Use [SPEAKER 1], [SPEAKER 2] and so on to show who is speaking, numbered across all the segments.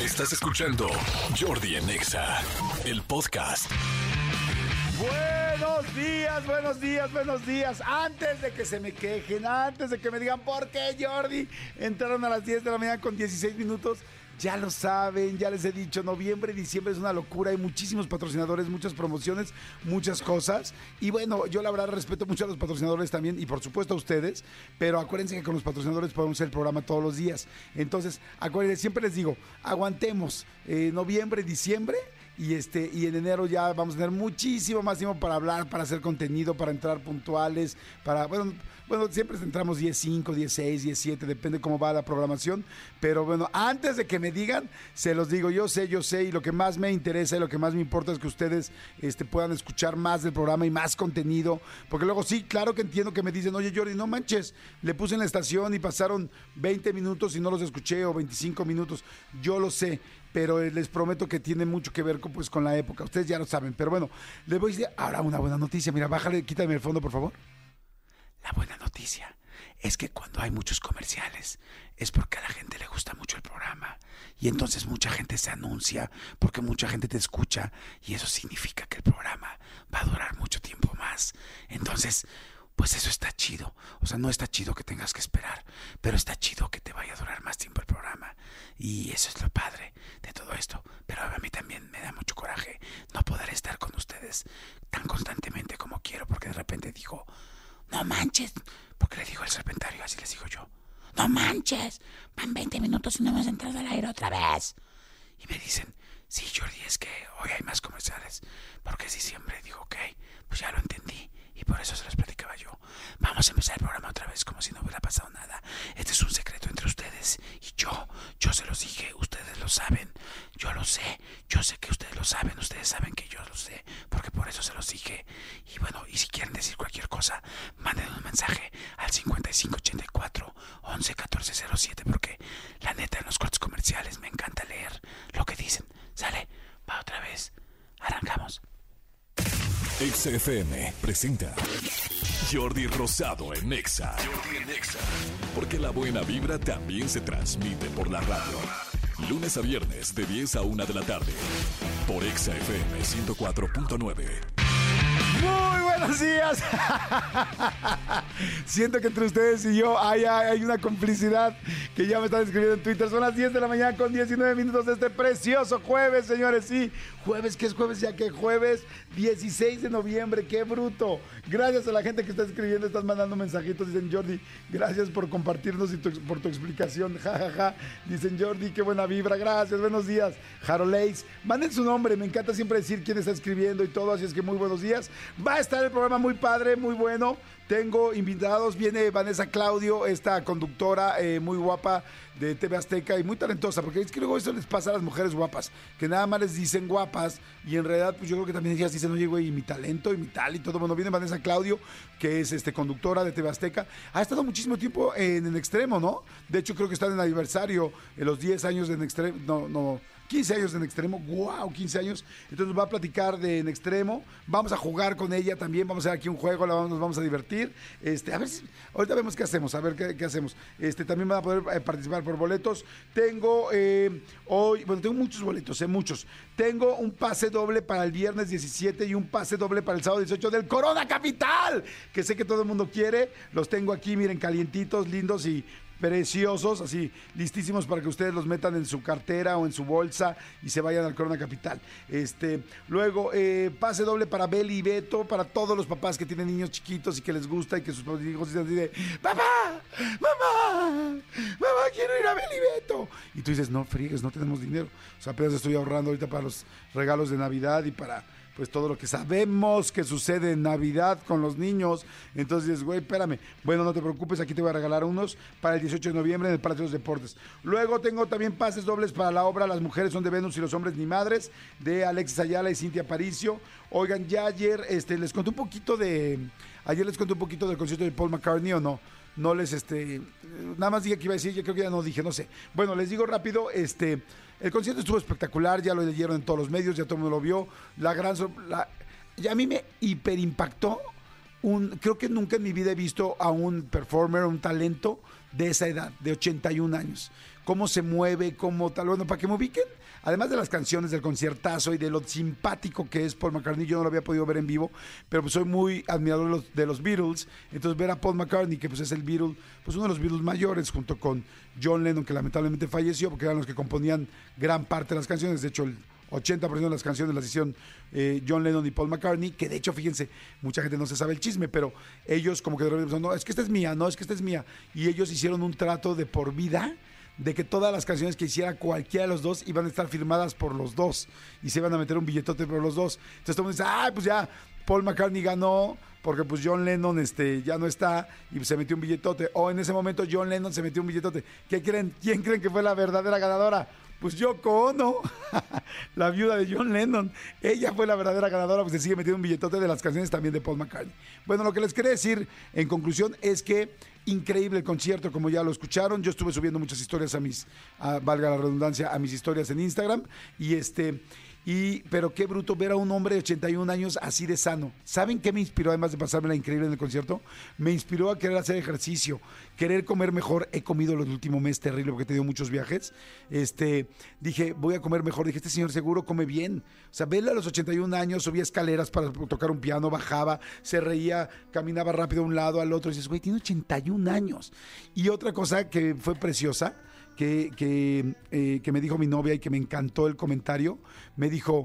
[SPEAKER 1] Estás escuchando Jordi en Exa, el podcast.
[SPEAKER 2] Buenos días, buenos días, buenos días. Antes de que se me quejen, antes de que me digan por qué Jordi entraron a las 10 de la mañana con 16 minutos. Ya lo saben, ya les he dicho, noviembre diciembre es una locura, hay muchísimos patrocinadores, muchas promociones, muchas cosas. Y bueno, yo la verdad respeto mucho a los patrocinadores también y por supuesto a ustedes, pero acuérdense que con los patrocinadores podemos hacer el programa todos los días. Entonces, acuérdense, siempre les digo, aguantemos eh, noviembre diciembre y este y en enero ya vamos a tener muchísimo más tiempo para hablar, para hacer contenido, para entrar puntuales, para bueno, bueno, siempre entramos 10.5, 10.6, 10.7, depende cómo va la programación, pero bueno, antes de que me digan, se los digo, yo sé, yo sé y lo que más me interesa y lo que más me importa es que ustedes este puedan escuchar más del programa y más contenido, porque luego sí, claro que entiendo que me dicen, "Oye, Jordi, no manches, le puse en la estación y pasaron 20 minutos y no los escuché o 25 minutos." Yo lo sé, pero les prometo que tiene mucho que ver con, pues, con la época. Ustedes ya lo saben, pero bueno, les voy a decir ahora una buena noticia. Mira, bájale, quítame el fondo, por favor. La buena noticia es que cuando hay muchos comerciales es porque a la gente le gusta mucho el programa y entonces mucha gente se anuncia porque mucha gente te escucha y eso significa que el programa va a durar mucho tiempo más. Entonces, pues eso está chido. O sea, no está chido que tengas que esperar, pero está chido que te vaya a durar más tiempo el programa. Y eso es lo padre de todo esto. Pero a mí también me da mucho coraje no poder estar con ustedes tan constantemente como quiero, porque de repente digo, no manches, porque le digo al serpentario, así les digo yo, no manches, van 20 minutos y no hemos entrado al aire otra vez. Y me dicen, sí, Jordi, es que hoy hay más comerciales, porque es diciembre. Digo, ok, pues ya lo entendí. Y por eso se los platicaba yo. Vamos a empezar el programa otra vez como si no hubiera pasado nada. Este es un secreto entre ustedes y yo. Yo se los dije, ustedes lo saben. Yo lo sé. Yo sé que ustedes lo saben. Ustedes saben que yo lo sé. Porque por eso se los dije. Y bueno, y si quieren decir cualquier cosa, manden un mensaje al 5584 111407. Porque la neta, en los cortes comerciales me encanta leer lo que dicen. ¿Sale? Va otra vez. Arrancamos.
[SPEAKER 1] XFM presenta Jordi Rosado en Exa. Jordi en Exa. Porque la buena vibra también se transmite por la radio. Lunes a viernes de 10 a 1 de la tarde. Por Exa FM 104.9.
[SPEAKER 2] Buenos días. Siento que entre ustedes y yo hay, una complicidad que ya me están escribiendo en Twitter. Son las 10 de la mañana con 19 minutos de este precioso jueves, señores. Sí, jueves, que es jueves ya que jueves 16 de noviembre. Qué bruto. Gracias a la gente que está escribiendo, están mandando mensajitos. Dicen Jordi, gracias por compartirnos y por tu explicación. Ja, ja, ja. Dicen Jordi, qué buena vibra. Gracias, buenos días. Haroleis, manden su nombre. Me encanta siempre decir quién está escribiendo y todo. Así es que muy buenos días. Va a estar el programa muy padre, muy bueno. Tengo invitados, viene Vanessa Claudio, esta conductora eh, muy guapa de TV Azteca y muy talentosa, porque es que luego eso les pasa a las mujeres guapas, que nada más les dicen guapas y en realidad pues yo creo que también ellas dicen, oye güey, y mi talento y mi tal y todo. Bueno, viene Vanessa Claudio, que es este conductora de TV Azteca, ha estado muchísimo tiempo en el extremo, ¿no? De hecho creo que está en aniversario, en los 10 años de en extremo, no, no 15 años en extremo, wow, 15 años. Entonces nos va a platicar de en extremo. Vamos a jugar con ella también. Vamos a hacer aquí un juego, nos vamos a divertir. Este, a ver si, ahorita vemos qué hacemos, a ver qué, hacemos. Este, también van a poder eh, participar por boletos. Tengo eh, hoy, bueno, tengo muchos boletos, eh, muchos. Tengo un pase doble para el viernes 17 y un pase doble para el sábado 18 del Corona Capital, que sé que todo el mundo quiere. Los tengo aquí, miren, calientitos, lindos y preciosos, así listísimos para que ustedes los metan en su cartera o en su bolsa y se vayan al Corona Capital. Este, luego, eh, pase doble para Beli y Beto, para todos los papás que tienen niños chiquitos y que les gusta y que sus hijos dicen así papá, mamá, mamá, quiero ir a Beli y Beto. Y tú dices, no friegues, no tenemos dinero. O sea, apenas estoy ahorrando ahorita para los regalos de Navidad y para pues todo lo que sabemos que sucede en Navidad con los niños. Entonces, güey, espérame. Bueno, no te preocupes, aquí te voy a regalar unos para el 18 de noviembre en el Palacio de los Deportes. Luego tengo también pases dobles para la obra Las mujeres son de Venus y los hombres ni madres, de Alexis Ayala y Cintia Paricio. Oigan, ya ayer este, les conté un poquito de. Ayer les conté un poquito del concierto de Paul McCartney o no no les, este, nada más dije que iba a decir, yo creo que ya no dije, no sé. Bueno, les digo rápido, este, el concierto estuvo espectacular, ya lo leyeron en todos los medios, ya todo el mundo lo vio. La gran, la, ya a mí me hiperimpactó. Un, creo que nunca en mi vida he visto a un performer, un talento de esa edad, de 81 años. cómo se mueve, cómo tal. Bueno, para que me ubiquen, además de las canciones del conciertazo y de lo simpático que es Paul McCartney, yo no lo había podido ver en vivo, pero pues soy muy admirador de los, de los Beatles. Entonces ver a Paul McCartney, que pues es el Beatle, pues uno de los Beatles mayores, junto con John Lennon, que lamentablemente falleció, porque eran los que componían gran parte de las canciones. De hecho, el 80% de las canciones las hicieron eh, John Lennon y Paul McCartney, que de hecho, fíjense, mucha gente no se sabe el chisme, pero ellos como que de repente no, es que esta es mía, no, es que esta es mía. Y ellos hicieron un trato de por vida de que todas las canciones que hiciera cualquiera de los dos iban a estar firmadas por los dos y se iban a meter un billetote por los dos. Entonces todo el mundo dice, ah, pues ya, Paul McCartney ganó porque pues John Lennon este, ya no está y se metió un billetote. O en ese momento John Lennon se metió un billetote. ¿Qué creen? ¿Quién creen que fue la verdadera ganadora? Pues Yoko Ono, la viuda de John Lennon. Ella fue la verdadera ganadora, pues se sigue metiendo un billetote de las canciones también de Paul McCartney. Bueno, lo que les quería decir en conclusión es que increíble concierto, como ya lo escucharon. Yo estuve subiendo muchas historias a mis, valga la redundancia, a mis historias en Instagram. Y este, y, pero qué bruto ver a un hombre de 81 años así de sano. ¿Saben qué me inspiró, además de pasarme la increíble en el concierto? Me inspiró a querer hacer ejercicio, querer comer mejor. He comido el último mes terrible porque he tenido muchos viajes. Este, dije, voy a comer mejor. Dije, este señor seguro come bien. O sea, verle a los 81 años, subía escaleras para tocar un piano, bajaba, se reía, caminaba rápido de un lado al otro. Y dices, güey, tiene 81 años. Y otra cosa que fue preciosa que, eh, que, me dijo mi novia y que me encantó el comentario. Me dijo,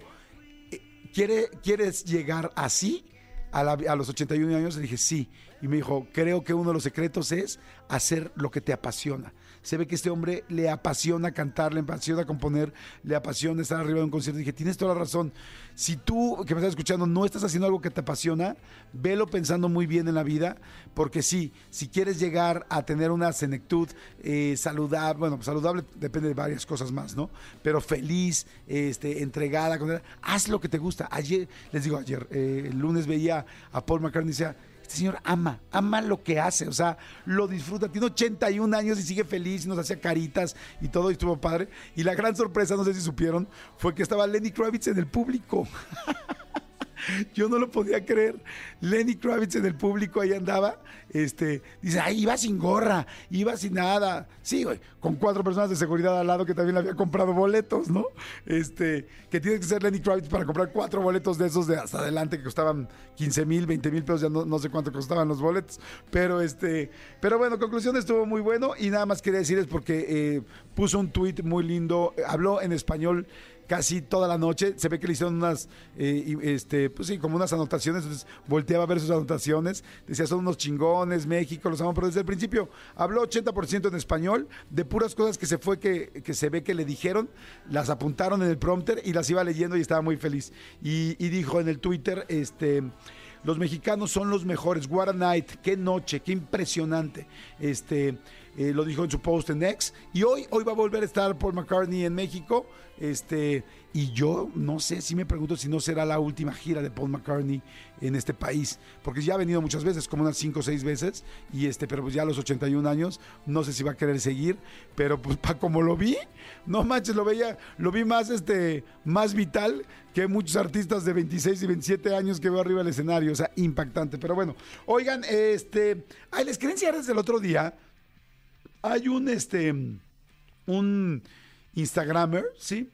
[SPEAKER 2] eh, ¿Quiere, ¿quieres llegar así a, a los 81 años? Le dije, sí. Y me dijo, creo que uno de los secretos es hacer lo que te apasiona se ve que este hombre le apasiona cantar, le apasiona componer, le apasiona estar arriba de un concierto. dije, tienes toda la razón. Si tú, que me estás escuchando, no estás haciendo algo que te apasiona, velo pensando muy bien en la vida, porque sí, si quieres llegar a tener una senectud eh, saludable, bueno, saludable depende de varias cosas más, ¿no? Pero feliz, este, entregada, haz lo que te gusta. Ayer, les digo ayer, eh, el lunes veía a Paul McCartney y decía, este señor ama, ama lo que hace, o sea, lo disfruta. Tiene 81 años y sigue feliz y nos hacía caritas y todo, y estuvo padre. Y la gran sorpresa, no sé si supieron, fue que estaba Lenny Kravitz en el público. Yo no lo podía creer. Lenny Kravitz en el público ahí andaba. Este, dice, ay, iba sin gorra, iba sin nada. Sí, güey, con cuatro personas de seguridad al lado que también le había comprado boletos, ¿no? Este, que tienes que ser Lenny Kravitz para comprar cuatro boletos de esos de hasta adelante que costaban 15 mil, 20 mil pesos, ya no, sé cuánto costaban los boletos. Pero este, pero bueno, conclusión estuvo muy bueno y nada más quería decirles porque eh, puso un tweet muy lindo, habló en español casi toda la noche. Se ve que le hicieron unas, eh, este, pues sí, como unas anotaciones. Entonces volteaba a ver sus anotaciones. Decía, son unos chingones, México, los amo. Pero desde el principio habló 80% en español, de puras cosas que se fue que, que, se ve que le dijeron, las apuntaron en el prompter y las iba leyendo y estaba muy feliz. Y, y dijo en el Twitter, este. Los mexicanos son los mejores. What a night, qué noche, qué impresionante. Este, eh, lo dijo en su post en X. Y hoy, hoy va a volver a estar Paul McCartney en México. Este, y yo no sé si me pregunto si no será la última gira de Paul McCartney en este país, porque ya ha venido muchas veces, como unas 5 o 6 veces, y este, pero pues ya a los 81 años, no sé si va a querer seguir, pero pues para como lo vi, no manches, lo veía, lo vi más, este, más vital que muchos artistas de 26 y 27 años que veo arriba del escenario, o sea, impactante. Pero bueno, oigan, este, ay, les creencia desde el otro día, hay un, este, un Instagramer, ¿sí?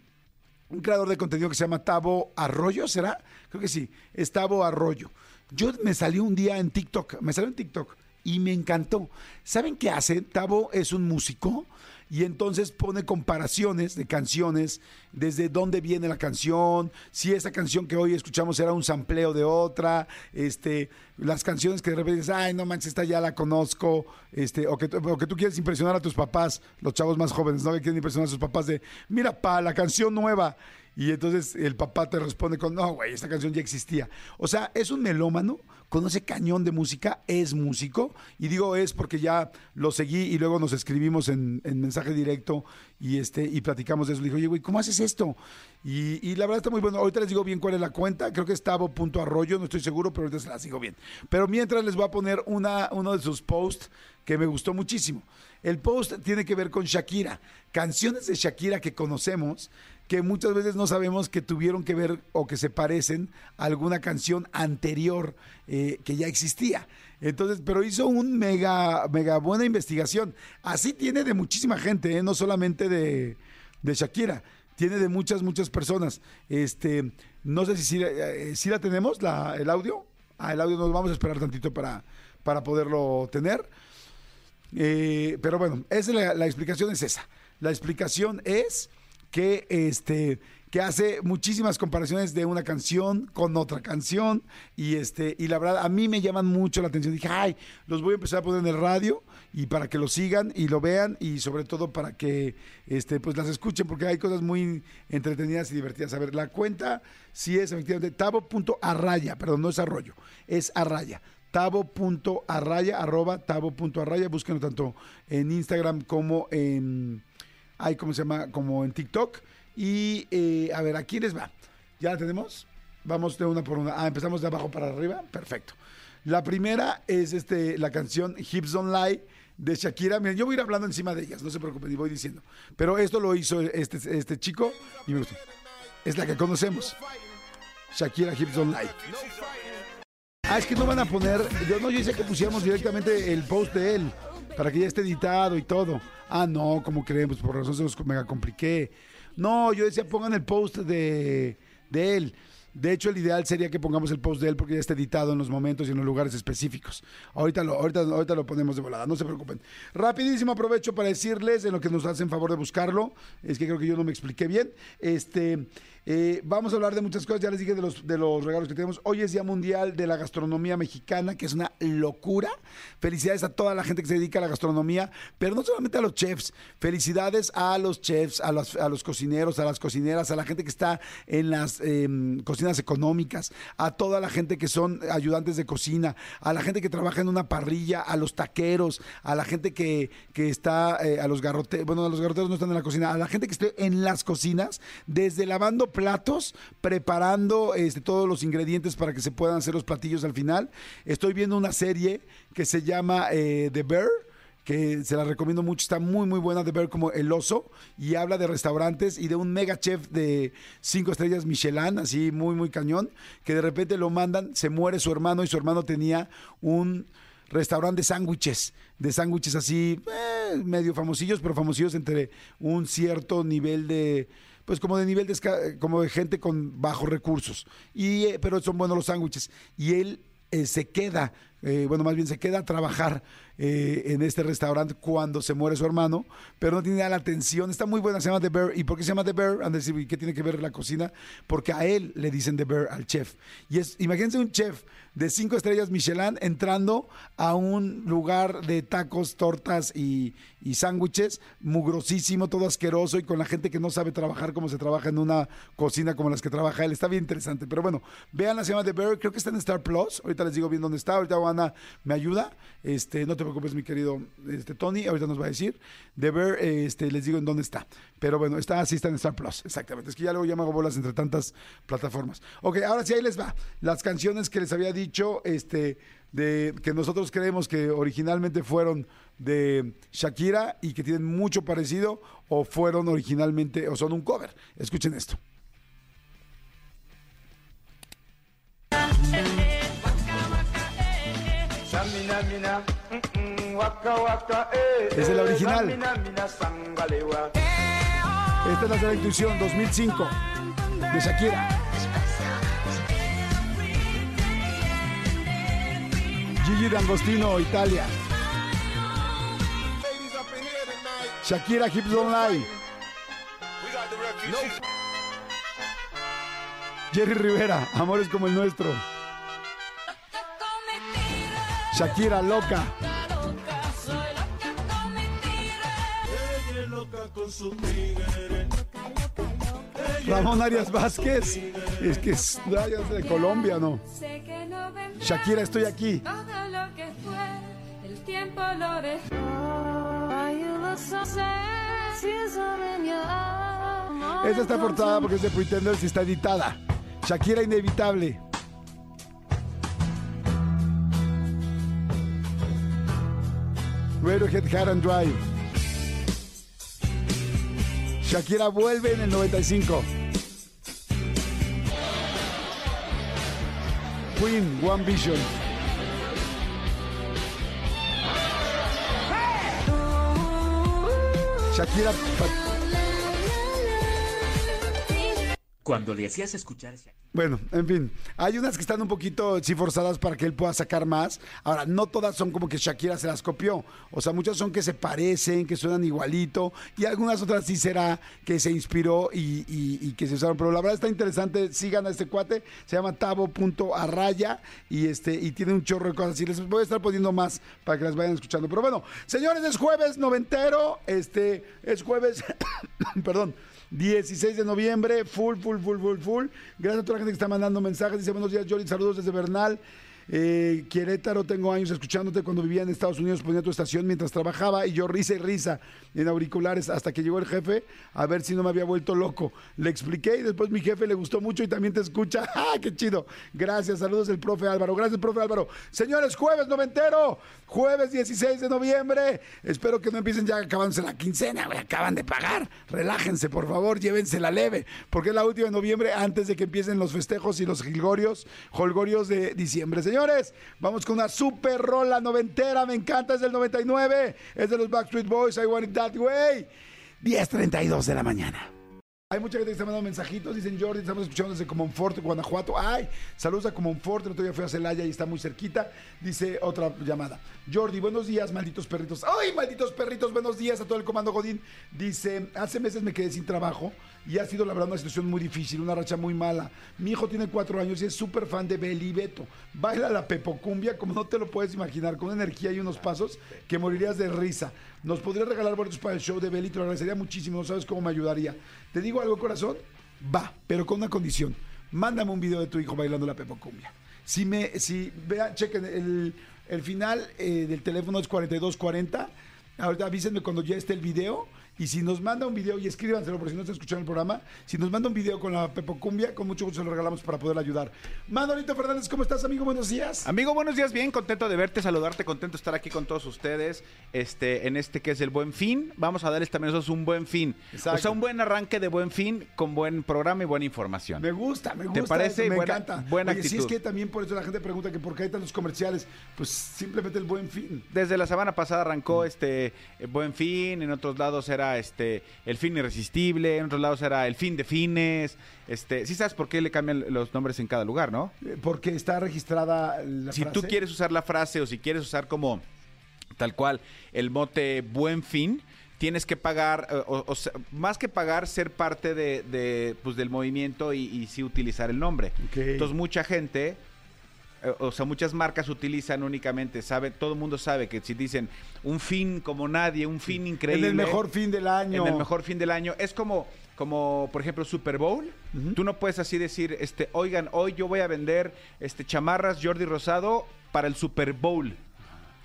[SPEAKER 2] Un creador de contenido que se llama Tavo Arroyo, ¿será? Creo que sí, es Tavo Arroyo. Yo me salió un día en TikTok, me salió en TikTok y me encantó. ¿Saben qué hace? Tavo es un músico y entonces pone comparaciones de canciones, desde dónde viene la canción, si esa canción que hoy escuchamos era un sampleo de otra, este, las canciones que de repente dices, ay, no manches, esta ya la conozco, este, o que, o que tú quieres impresionar a tus papás, los chavos más jóvenes, ¿no? Que quieren impresionar a sus papás de, mira, pa, la canción nueva. Y entonces el papá te responde con, no, güey, esta canción ya existía. O sea, es un melómano conoce cañón de música, es músico, y digo es porque ya lo seguí y luego nos escribimos en, mensaje directo y este y platicamos de eso. Le digo, oye, güey, ¿cómo haces esto? Y, la verdad está muy bueno. Ahorita les digo bien cuál es la cuenta, creo que es tavo.arroyo, no estoy seguro, pero ahorita se la sigo bien. Pero mientras les voy a poner una, uno de sus posts que me gustó muchísimo. El post tiene que ver con Shakira, canciones de Shakira que conocemos que muchas veces no sabemos que tuvieron que ver o que se parecen a alguna canción anterior eh, que ya existía. Entonces, pero hizo un mega, mega buena investigación. Así tiene de muchísima gente, ¿eh? no solamente de, de Shakira tiene de muchas, muchas personas. Este, no sé si, si, eh, la tenemos, el audio. Ah, el audio nos vamos a esperar tantito para, para poderlo tener. Pero bueno, esa la, la, explicación es esa. La explicación es que este que hace muchísimas comparaciones de una canción con otra canción y este y la verdad a mí me llaman mucho la atención. Dije, "Ay, los voy a empezar a poner en el radio y para que lo sigan y lo vean y sobre todo para que este pues las escuchen porque hay cosas muy entretenidas y divertidas. A ver, la cuenta sí es efectivamente tabo.arraya, perdón, no es arroyo, es arraya tabo.arraya, arroba tabo.arraya, búsquenlo tanto en Instagram como en, ay, ¿cómo se llama? Como en TikTok. Y eh, a ver, aquí les va. ¿Ya la tenemos? Vamos de una por una. Ah, empezamos de abajo para arriba. Perfecto. La primera es este, la canción Hips Don't Lie de Shakira. Miren, yo voy a ir hablando encima de ellas, no se preocupen, y voy diciendo. Pero esto lo hizo este, este chico y me gustó. Es la que conocemos. Shakira Hips Don't Lie. Ah, es que no van a poner. Yo no, yo hice que pusiéramos directamente el post de él para que ya esté editado y todo. Ah, no, como creemos, por razón se los mega compliqué. No, yo decía pongan el post de, de él. De hecho, el ideal sería que pongamos el post de él porque ya está editado en los momentos y en los lugares específicos. Ahorita lo, ahorita, ahorita lo ponemos de volada, no se preocupen. Rapidísimo aprovecho para decirles en lo que nos hacen favor de buscarlo. Es que creo que yo no me expliqué bien. Este. Eh, vamos a hablar de muchas cosas, ya les dije de los, de los regalos que tenemos. Hoy es Día Mundial de la Gastronomía Mexicana, que es una locura. Felicidades a toda la gente que se dedica a la gastronomía, pero no solamente a los chefs. Felicidades a los chefs, a los, a los cocineros, a las cocineras, a la gente que está en las eh, cocinas económicas, a toda la gente que son ayudantes de cocina, a la gente que trabaja en una parrilla, a los taqueros, a la gente que, que está, eh, a los garroteros, bueno, los garroteros no están en la cocina, a la gente que esté en las cocinas, desde lavando platos, preparando este, todos los ingredientes para que se puedan hacer los platillos al final. Estoy viendo una serie que se llama eh, The Bear que se la recomiendo mucho, está muy muy buena de ver como El Oso y habla de restaurantes y de un mega chef de cinco estrellas Michelin, así muy muy cañón, que de repente lo mandan, se muere su hermano y su hermano tenía un restaurante de sándwiches, de sándwiches así eh, medio famosillos, pero famosillos entre un cierto nivel de pues como de nivel de como de gente con bajos recursos. Y eh, pero son buenos los sándwiches y él eh, se queda, eh, bueno, más bien se queda a trabajar eh, en este restaurante cuando se muere su hermano, pero no tiene la atención. Está muy buena, se llama The Bear. ¿Y por qué se llama The Bear? Han de decir, ¿qué tiene que ver la cocina? Porque a él le dicen The Bear, al chef. Y es, imagínense un chef de cinco estrellas Michelin entrando a un lugar de tacos, tortas y, y sándwiches, mugrosísimo, todo asqueroso y con la gente que no sabe trabajar como se trabaja en una cocina como las que trabaja él. Está bien interesante. Pero bueno, vean la se llama The Bear, creo que está en Star Plus. Ahorita les digo bien dónde está. Ahorita Ana me ayuda. Este, no te preocupes, mi querido este, Tony. Ahorita nos va a decir. The Bear, este, les digo en dónde está. Pero bueno, está así, está en Star Plus. Exactamente. Es que ya luego ya me hago bolas entre tantas plataformas. Ok, ahora sí, ahí les va. Las canciones que les había dicho, este, de que nosotros creemos que originalmente fueron de Shakira y que tienen mucho parecido o fueron originalmente o son un cover. Escuchen esto. Es la original. Esta es la de la intuición 2005 de Shakira. Gigi D'Angostino, Italia. Shakira Hips Don't Lie. Jerry Rivera, Amores como el nuestro. Shakira Loca. Ramón Arias Vázquez. Es que es de Colombia, ¿no? Shakira, estoy aquí. Esta está portada porque es de Pretenders y está editada. Shakira Inevitable. Radiohead Hard and Drive. Shakira vuelve en el 95. Queen, One Vision. Shakira.
[SPEAKER 3] Cuando le hacías escuchar ese...
[SPEAKER 2] Bueno, en fin, hay unas que están un poquito sí forzadas para que él pueda sacar más. Ahora, no todas son como que Shakira se las copió. O sea, muchas son que se parecen, que suenan igualito. Y algunas otras sí será que se inspiró y, y- que se usaron. Pero la verdad está interesante. Sigan a este cuate. Se llama tabo.arraya y, este, y tiene un chorro de cosas. Y les voy a estar poniendo más para que las vayan escuchando. Pero bueno, señores, es jueves noventero. Este, es jueves, perdón. 16 de noviembre, full, full, full, full, full. Gracias a toda la gente que está mandando mensajes. Dice buenos días, Jordi. Saludos desde Bernal. Eh, Querétaro, tengo años escuchándote cuando vivía en Estados Unidos, ponía tu estación mientras trabajaba y yo risa y risa en auriculares hasta que llegó el jefe a ver si no me había vuelto loco. Le expliqué y después mi jefe le gustó mucho y también te escucha. ¡Ah, qué chido! Gracias, saludos del profe Álvaro. Gracias, profe Álvaro. Señores, jueves noventero, jueves 16 de noviembre. Espero que no empiecen ya acabándose la quincena, güey. Acaban de pagar. Relájense, por favor, llévensela leve, porque es la última de noviembre antes de que empiecen los festejos y los jilgorios, holgorios de diciembre. Señores, vamos con una super rola noventera. Me encanta, es del 99. Es de los Backstreet Boys. I want it that way. 10.32 de la mañana. Hay mucha gente que está mandando mensajitos. Dicen, Jordi, estamos escuchando desde Comonfort, Guanajuato. Ay, saludos a Comonfort. El otro día fui a Celaya y está muy cerquita. Dice otra llamada. Jordi, buenos días, malditos perritos. Ay, malditos perritos, buenos días a todo el comando Godín. Dice, hace meses me quedé sin trabajo y ha sido la verdad una situación muy difícil, una racha muy mala. Mi hijo tiene cuatro años y es súper fan de Beli Beto. Baila la pepocumbia como no te lo puedes imaginar, con energía y unos pasos que morirías de risa. Nos podría regalar boletos para el show de Beli, te lo agradecería muchísimo, no sabes cómo me ayudaría. Te digo algo, corazón, va, pero con una condición. Mándame un video de tu hijo bailando la pepocumbia. Si me, si, vean, chequen, el, el final eh, del teléfono es 4240. Ahorita avísenme cuando ya esté el video. Y si nos manda un video, y escríbanselo por si no está escuchando el programa, si nos manda un video con la Pepo Cumbia, con mucho gusto se lo regalamos para poder ayudar. Manolito Fernández, ¿cómo estás, amigo? Buenos días.
[SPEAKER 4] Amigo, buenos días, bien, contento de verte, saludarte, contento de estar aquí con todos ustedes, este, en este que es el Buen Fin. Vamos a darles también nosotros un buen fin.
[SPEAKER 2] Exacto.
[SPEAKER 4] O sea, un buen arranque de Buen Fin con buen programa y buena información.
[SPEAKER 2] Me gusta, me gusta.
[SPEAKER 4] parece?
[SPEAKER 2] Me
[SPEAKER 4] Buena-
[SPEAKER 2] encanta.
[SPEAKER 4] buena
[SPEAKER 2] Oye, sí, es
[SPEAKER 4] actitud.
[SPEAKER 2] que también por eso la gente pregunta que por qué hay tantos comerciales. Pues simplemente el buen fin.
[SPEAKER 4] Desde la semana pasada arrancó este eh, Buen Fin, en otros lados era este el fin irresistible, en otros lados era el fin de fines. Este, sí sabes por qué le cambian los nombres en cada lugar, ¿no?
[SPEAKER 2] Eh, Porque está registrada la
[SPEAKER 4] si tú quieres usar la frase o si quieres usar como tal cual el mote buen fin, tienes que pagar, eh, o, o sea, más que pagar, ser parte de, de, pues, del movimiento y, y sí utilizar el nombre. Entonces mucha gente, o sea, muchas marcas utilizan únicamente, sabe, todo el mundo sabe que si dicen un fin como nadie, un fin increíble.
[SPEAKER 2] En el mejor fin del año.
[SPEAKER 4] En el mejor fin del año. Es como, como por ejemplo, Super Bowl. Tú no puedes así decir, este, oigan, hoy yo voy a vender este, chamarras Jordi Rosado para el Super Bowl.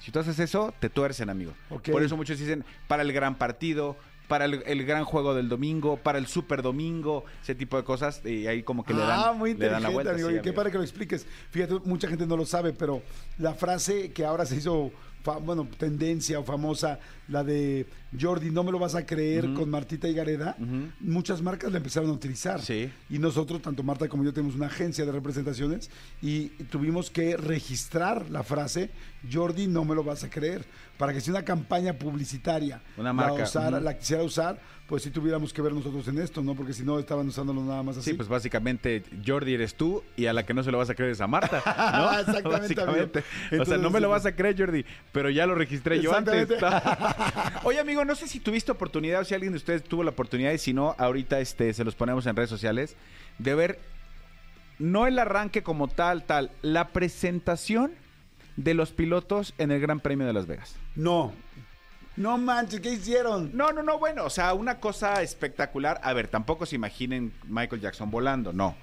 [SPEAKER 4] Si tú haces eso, te tuercen, amigo. Por eso muchos dicen, para el gran partido, para el, el gran juego del domingo, para el Super Domingo, ese tipo de cosas. Y ahí como que le dan,
[SPEAKER 2] ah, muy
[SPEAKER 4] le dan
[SPEAKER 2] inteligente,
[SPEAKER 4] la vuelta.
[SPEAKER 2] amigo.
[SPEAKER 4] sí,
[SPEAKER 2] Y qué padre que lo expliques. Fíjate, mucha gente no lo sabe, pero la frase que ahora se hizo, bueno, tendencia o famosa, la de Jordi, no me lo vas a creer con Martita y Gareda, muchas marcas la empezaron a utilizar.
[SPEAKER 4] Sí.
[SPEAKER 2] Y nosotros, tanto Marta como yo, tenemos una agencia de representaciones y tuvimos que registrar la frase Jordi, no me lo vas a creer, para que si una campaña publicitaria
[SPEAKER 4] Una marca,
[SPEAKER 2] la, usara-
[SPEAKER 4] ujú.
[SPEAKER 2] la quisiera usar, pues sí tuviéramos que ver nosotros en esto, ¿no? Porque si no, estaban usándolo nada más así.
[SPEAKER 4] Sí, pues básicamente Jordi eres tú y a la que no se lo vas a creer es a Marta, ¿no?
[SPEAKER 2] Exactamente, amigo.
[SPEAKER 4] o sea,
[SPEAKER 2] Entonces,
[SPEAKER 4] no me lo vas a creer, Jordi, pero ya lo registré yo antes. Oye, amigo, no sé si tuviste oportunidad o si alguien de ustedes tuvo la oportunidad y si no, ahorita este se los ponemos en redes sociales de ver no el arranque como tal, tal, la presentación de los pilotos en el Gran Premio de Las Vegas.
[SPEAKER 2] No. No manches, ¿qué hicieron?
[SPEAKER 4] No, no, no, bueno, o sea, una cosa espectacular. A ver, tampoco se imaginen Michael Jackson volando, no.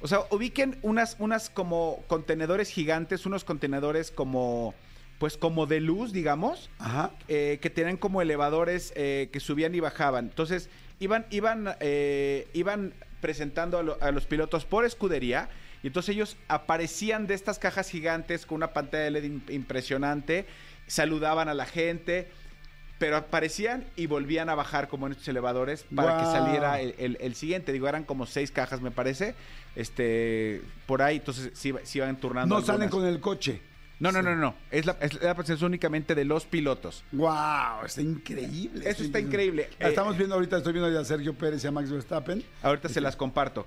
[SPEAKER 4] O sea, ubiquen unas, unas como contenedores gigantes, unos contenedores como, pues como de luz, digamos,
[SPEAKER 2] Ajá.
[SPEAKER 4] eh, que tenían como elevadores eh, que subían y bajaban. Entonces, iban, iban, eh, iban presentando a, lo- a los pilotos por escudería. Y entonces ellos aparecían de estas cajas gigantes con una pantalla de LED im- impresionante. Saludaban a la gente, pero aparecían y volvían a bajar como en estos elevadores para que saliera el, el- el siguiente. Digo, eran como seis cajas, me parece, este, por ahí, entonces se, iba- se iban turnando.
[SPEAKER 2] No salen con el coche.
[SPEAKER 4] No, no, no, no, es la, es la presencia únicamente de los pilotos.
[SPEAKER 2] Wow, está increíble.
[SPEAKER 4] Eso está increíble.
[SPEAKER 2] La Estamos
[SPEAKER 4] Eh,
[SPEAKER 2] viendo ahorita, estoy viendo ya a Sergio Pérez y a Max Verstappen.
[SPEAKER 4] Ahorita se las comparto.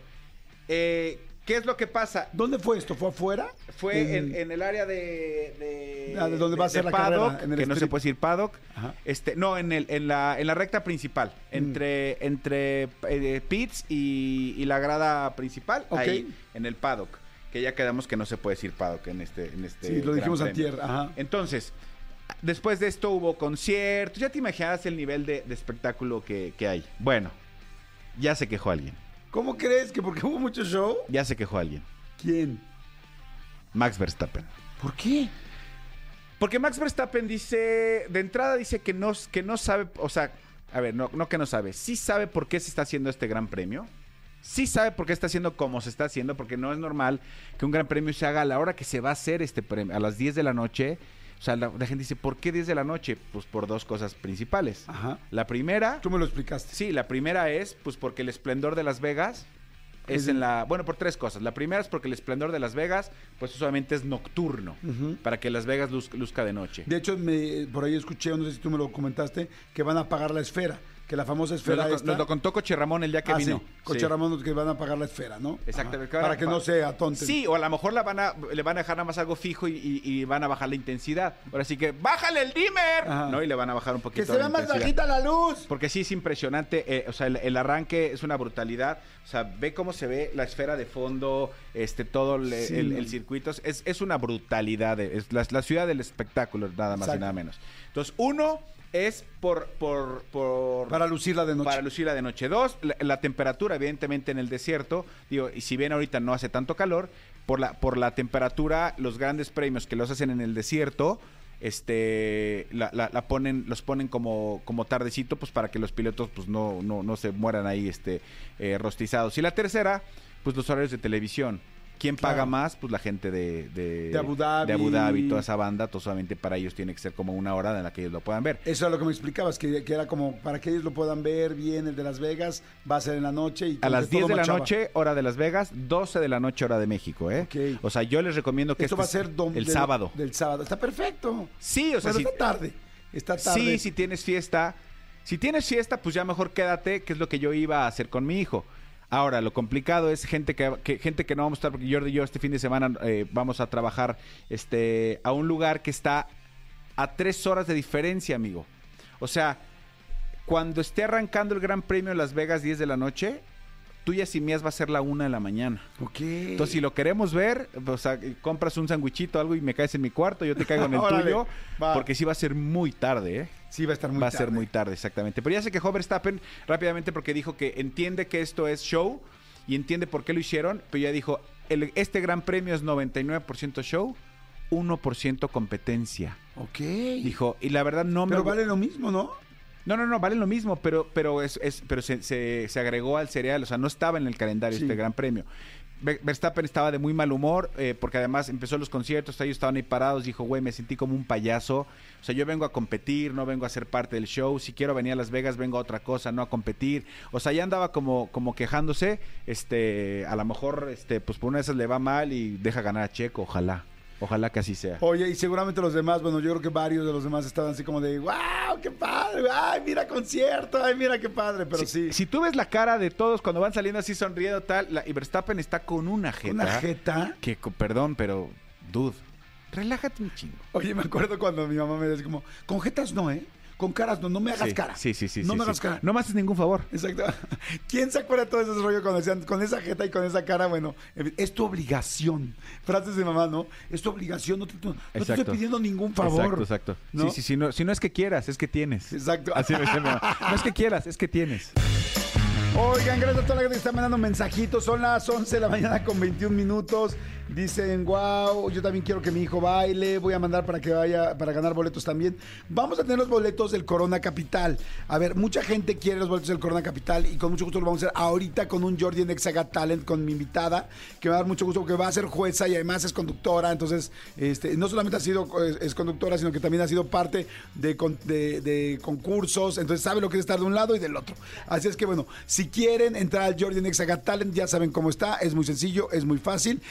[SPEAKER 4] Eh, ¿Qué es lo que pasa?
[SPEAKER 2] ¿Dónde fue esto? ¿Fue afuera?
[SPEAKER 4] Fue en, en el área de. de
[SPEAKER 2] Ah, de donde va a ser la
[SPEAKER 4] paddock,
[SPEAKER 2] carrera, en el
[SPEAKER 4] que no se puede decir paddock.
[SPEAKER 2] Ajá.
[SPEAKER 4] Este, no, en, el, en, la, en la recta principal.
[SPEAKER 2] Mm.
[SPEAKER 4] Entre, entre eh, pits y, y la grada principal.
[SPEAKER 2] Ok.
[SPEAKER 4] Ahí, en el paddock. Que ya quedamos que no se puede decir paddock en este. En este
[SPEAKER 2] Sí, lo dijimos
[SPEAKER 4] Premio.
[SPEAKER 2] antier. Ajá.
[SPEAKER 4] Entonces, después de esto hubo conciertos. Ya te imaginas el nivel de, de espectáculo que, que hay. Bueno, ya se quejó alguien.
[SPEAKER 2] ¿Cómo crees que porque hubo mucho show?
[SPEAKER 4] Ya se quejó alguien.
[SPEAKER 2] ¿Quién?
[SPEAKER 4] Max Verstappen.
[SPEAKER 2] ¿Por qué?
[SPEAKER 4] Porque Max Verstappen dice, de entrada dice que no, que no sabe, o sea, a ver, no, no que no sabe, sí sabe por qué se está haciendo este gran premio. Sí sabe por qué está haciendo como se está haciendo, porque no es normal que un gran premio se haga a la hora que se va a hacer este premio, a las 10 de la noche. O sea, la, la gente dice, ¿por qué 10 de la noche? Pues por dos cosas principales.
[SPEAKER 2] Ajá.
[SPEAKER 4] La primera,
[SPEAKER 2] Tú me lo explicaste.
[SPEAKER 4] sí, la primera es, pues porque el esplendor de Las Vegas es en la, bueno, por tres cosas. La primera es porque el esplendor de Las Vegas, pues usualmente es nocturno, para que Las Vegas luz- luzca de noche.
[SPEAKER 2] De hecho, me, por ahí escuché, no sé si tú me lo comentaste, que van a apagar la esfera. Que la famosa
[SPEAKER 4] Nos
[SPEAKER 2] esfera
[SPEAKER 4] lo,
[SPEAKER 2] esta...
[SPEAKER 4] nos lo contó Coche Ramón el día que
[SPEAKER 2] Ah,
[SPEAKER 4] vino.
[SPEAKER 2] sí. Coche
[SPEAKER 4] Sí.
[SPEAKER 2] Ramón, que van a apagar la esfera, ¿no?
[SPEAKER 4] Exactamente.
[SPEAKER 2] Ajá. Para que no se atonten.
[SPEAKER 4] Sí, o a lo mejor la van a, le van a dejar nada más algo fijo y, y- y van a bajar la intensidad. Ahora sí que, ¡bájale el dimmer!
[SPEAKER 2] Ajá.
[SPEAKER 4] ¿No? Y le van a bajar un
[SPEAKER 2] Que
[SPEAKER 4] poquito
[SPEAKER 2] se
[SPEAKER 4] la
[SPEAKER 2] vea más
[SPEAKER 4] intensidad.
[SPEAKER 2] bajita la luz.
[SPEAKER 4] Porque sí es impresionante, eh, o sea, el, el arranque es una brutalidad. O sea, ve cómo se ve la esfera de fondo, este, todo el,
[SPEAKER 2] Sí,
[SPEAKER 4] el-
[SPEAKER 2] no.
[SPEAKER 4] el circuito. Es, es una brutalidad, es la, la ciudad del espectáculo, nada más y nada menos. Entonces, uno es por... por, por
[SPEAKER 2] Para lucirla de noche.
[SPEAKER 4] para lucirla de noche. Dos, la, la temperatura, evidentemente, en el desierto. Digo, y si bien ahorita no hace tanto calor, por la, por la temperatura, los grandes premios que los hacen en el desierto, este la, la- la ponen, los ponen como, como tardecito, pues para que los pilotos pues no, no, no se mueran ahí este eh, rostizados. Y la tercera, pues los horarios de televisión. ¿Quién paga más? Pues la gente de, de,
[SPEAKER 2] De Abu Dhabi.
[SPEAKER 4] de Abu Dhabi, toda esa banda, pues, solamente para ellos tiene que ser como una hora en la que ellos lo puedan ver.
[SPEAKER 2] Eso es lo que me explicabas, que, que era como para que ellos lo puedan ver bien, el de Las Vegas, va a ser en la noche. Y
[SPEAKER 4] A las
[SPEAKER 2] que
[SPEAKER 4] 10
[SPEAKER 2] todo
[SPEAKER 4] de la
[SPEAKER 2] machaba.
[SPEAKER 4] noche, hora de Las Vegas, 12 de la noche, hora de México, ¿eh? O sea, yo les recomiendo que
[SPEAKER 2] Esto
[SPEAKER 4] este
[SPEAKER 2] va a ser
[SPEAKER 4] el
[SPEAKER 2] del-
[SPEAKER 4] sábado.
[SPEAKER 2] Del sábado. Está perfecto.
[SPEAKER 4] Sí, o sea,
[SPEAKER 2] Bueno,
[SPEAKER 4] si,
[SPEAKER 2] está tarde. Está tarde.
[SPEAKER 4] sí, si tienes fiesta. Si tienes fiesta, pues ya mejor quédate, que es lo que yo iba a hacer con mi hijo. Ahora, lo complicado es gente que, que- gente que no vamos a estar, porque Jordi y yo este fin de semana eh, vamos a trabajar este, a un lugar que está a tres horas de diferencia, amigo. O sea, cuando esté arrancando el Gran Premio de Las Vegas 10 de la noche, tuyas y mías va a ser la una de la mañana.
[SPEAKER 2] Ok.
[SPEAKER 4] Entonces, si lo queremos ver, o sea, compras un sandwichito o algo y me caes en mi cuarto, yo te caigo en el tuyo,
[SPEAKER 2] va.
[SPEAKER 4] porque sí va a ser muy tarde, ¿eh?
[SPEAKER 2] Sí, va a estar muy
[SPEAKER 4] va a ser
[SPEAKER 2] tarde.
[SPEAKER 4] muy tarde, exactamente. Pero ya se quejó Verstappen rápidamente porque dijo que entiende que esto es show y entiende por qué lo hicieron, pero ya dijo, el- este gran premio es 99% show, 1% competencia.
[SPEAKER 2] Ok.
[SPEAKER 4] Dijo, y la verdad no me...
[SPEAKER 2] Pero vale lo mismo, ¿no?
[SPEAKER 4] No, no, no, vale lo mismo, pero, pero, es, es- pero se, se- se agregó al cereal, o sea, no estaba en el calendario
[SPEAKER 2] Sí.
[SPEAKER 4] este gran premio. Ver- Verstappen estaba de muy mal humor, eh, porque además empezó los conciertos, ellos estaban ahí parados, dijo, güey, me sentí como un payaso, o sea, yo vengo a competir, no vengo a ser parte del show, si quiero venir a Las Vegas, vengo a otra cosa, no a competir, o sea, ya andaba como, como quejándose, este, a lo mejor, este, pues por una de esas le va mal y deja ganar a Checo, ojalá, ojalá que así sea.
[SPEAKER 2] Oye, y seguramente los demás, bueno, yo creo que varios de los demás estaban así como de, wow, qué padre, ay, mira concierto, ay, mira qué padre, pero sí.
[SPEAKER 4] si, tú ves la cara de todos cuando van saliendo así sonriendo tal, la- y Verstappen está con una jeta.
[SPEAKER 2] Una jeta.
[SPEAKER 4] Que, perdón, pero, dude, relájate un chingo.
[SPEAKER 2] Oye, me acuerdo cuando mi mamá me decía como, con jetas no, ¿eh? Con caras no, no me hagas
[SPEAKER 4] sí,
[SPEAKER 2] cara.
[SPEAKER 4] Sí, sí, sí.
[SPEAKER 2] No
[SPEAKER 4] sí,
[SPEAKER 2] me
[SPEAKER 4] sí.
[SPEAKER 2] hagas cara.
[SPEAKER 4] No me haces ningún favor.
[SPEAKER 2] Exacto. ¿Quién se acuerda de todo ese rollo cuando decían con esa jeta y con esa cara? Bueno, es tu obligación. Frases de mamá, ¿no? Es tu obligación, no te, no te estoy pidiendo ningún favor.
[SPEAKER 4] Exacto, exacto.
[SPEAKER 2] ¿no?
[SPEAKER 4] Sí, sí, sí. No, si no es que quieras, es que tienes.
[SPEAKER 2] Exacto.
[SPEAKER 4] Así me decía. No es que quieras, es que tienes.
[SPEAKER 2] Oigan, gracias a toda la gente que está mandando mensajitos. Son las 11 de la mañana con 21 minutos. Dicen, wow, yo también quiero que mi hijo baile. Voy a mandar para que vaya, para ganar boletos también. Vamos a tener los boletos del Corona Capital. A ver, mucha gente quiere los boletos del Corona Capital y con mucho gusto lo vamos a hacer ahorita con un Jordi en Exaga Talent con mi invitada, que me va a dar mucho gusto porque va a ser jueza y además es conductora. Entonces, este, no solamente ha sido es, conductora, sino que también ha sido parte de, con- de- de concursos. Entonces, sabe lo que es estar de un lado y del otro. Así es que, bueno, si quieren entrar al Jordi en Exaga Talent, ya saben cómo está. Es muy sencillo, es muy fácil.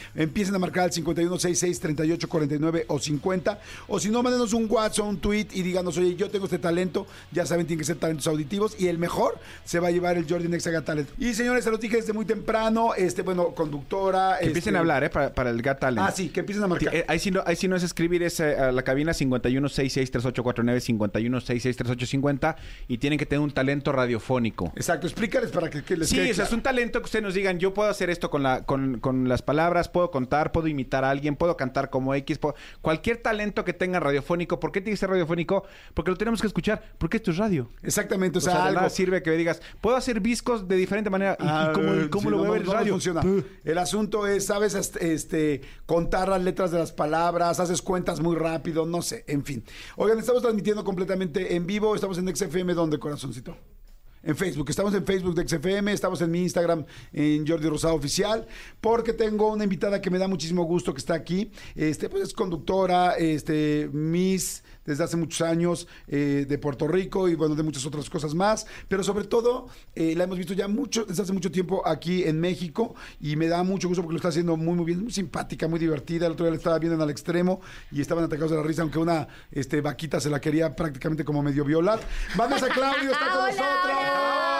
[SPEAKER 2] Empiecen a marcar al 5166 38 49 o 50. O si no, mándenos un WhatsApp o un tweet y díganos, oye, yo tengo este talento. Ya saben, tienen que ser talentos auditivos. Y el mejor se va a llevar el Jordi en Exaga Talent. Y señores, se los dije desde muy temprano. Este, bueno, conductora.
[SPEAKER 4] Que empiecen
[SPEAKER 2] este-
[SPEAKER 4] a hablar, ¿eh? Para, para el Gat Talent.
[SPEAKER 2] Ah, sí, que empiecen a marcar.
[SPEAKER 4] Eh, ahí, sí no, ahí sí no es escribir, es eh, a la cabina 51663849, 51663850 y tienen que tener un talento radiofónico.
[SPEAKER 2] Exacto, explícales para que, que les
[SPEAKER 4] Sí,
[SPEAKER 2] quede
[SPEAKER 4] o sea, es un talento que ustedes nos digan, yo puedo hacer esto con, la, con, con las palabras, puedo contar, puedo imitar a alguien, puedo cantar como X, puedo- cualquier talento que tengan radiofónico. ¿Por qué tiene que ser radiofónico? Porque lo tenemos que escuchar, porque esto es radio.
[SPEAKER 2] Exactamente, o
[SPEAKER 4] O
[SPEAKER 2] sea, algo.
[SPEAKER 4] nada sirve que me digas, puedo hacer viscos de diferente manera. ¿Y, y
[SPEAKER 2] Ah,
[SPEAKER 4] cómo,
[SPEAKER 2] sí,
[SPEAKER 4] lo
[SPEAKER 2] no,
[SPEAKER 4] voy a ver
[SPEAKER 2] no,
[SPEAKER 4] en
[SPEAKER 2] no
[SPEAKER 4] radio?
[SPEAKER 2] funciona. El asunto es, sabes, este, este, contar las letras de las palabras, haces cuentas muy rápido, no sé, en fin. Oigan, estamos transmitiendo completamente en vivo, estamos en XFM, ¿dónde, corazoncito? En Facebook, estamos en Facebook de XFM, estamos en mi Instagram en Jordi Rosado Oficial, porque tengo una invitada que me da muchísimo gusto que está aquí. Este, pues es conductora, este, Miss desde hace muchos años eh, de Puerto Rico y bueno, de muchas otras cosas más, pero sobre todo eh, la hemos visto ya mucho, desde hace mucho tiempo aquí en México y me da mucho gusto porque lo está haciendo muy, muy bien, muy simpática, muy divertida. El otro día la estaba viendo en al extremo y estaban atacados de la risa, aunque una este, vaquita se la quería prácticamente como medio violar. Vanessa Claudio está con
[SPEAKER 5] Hola,
[SPEAKER 2] nosotros.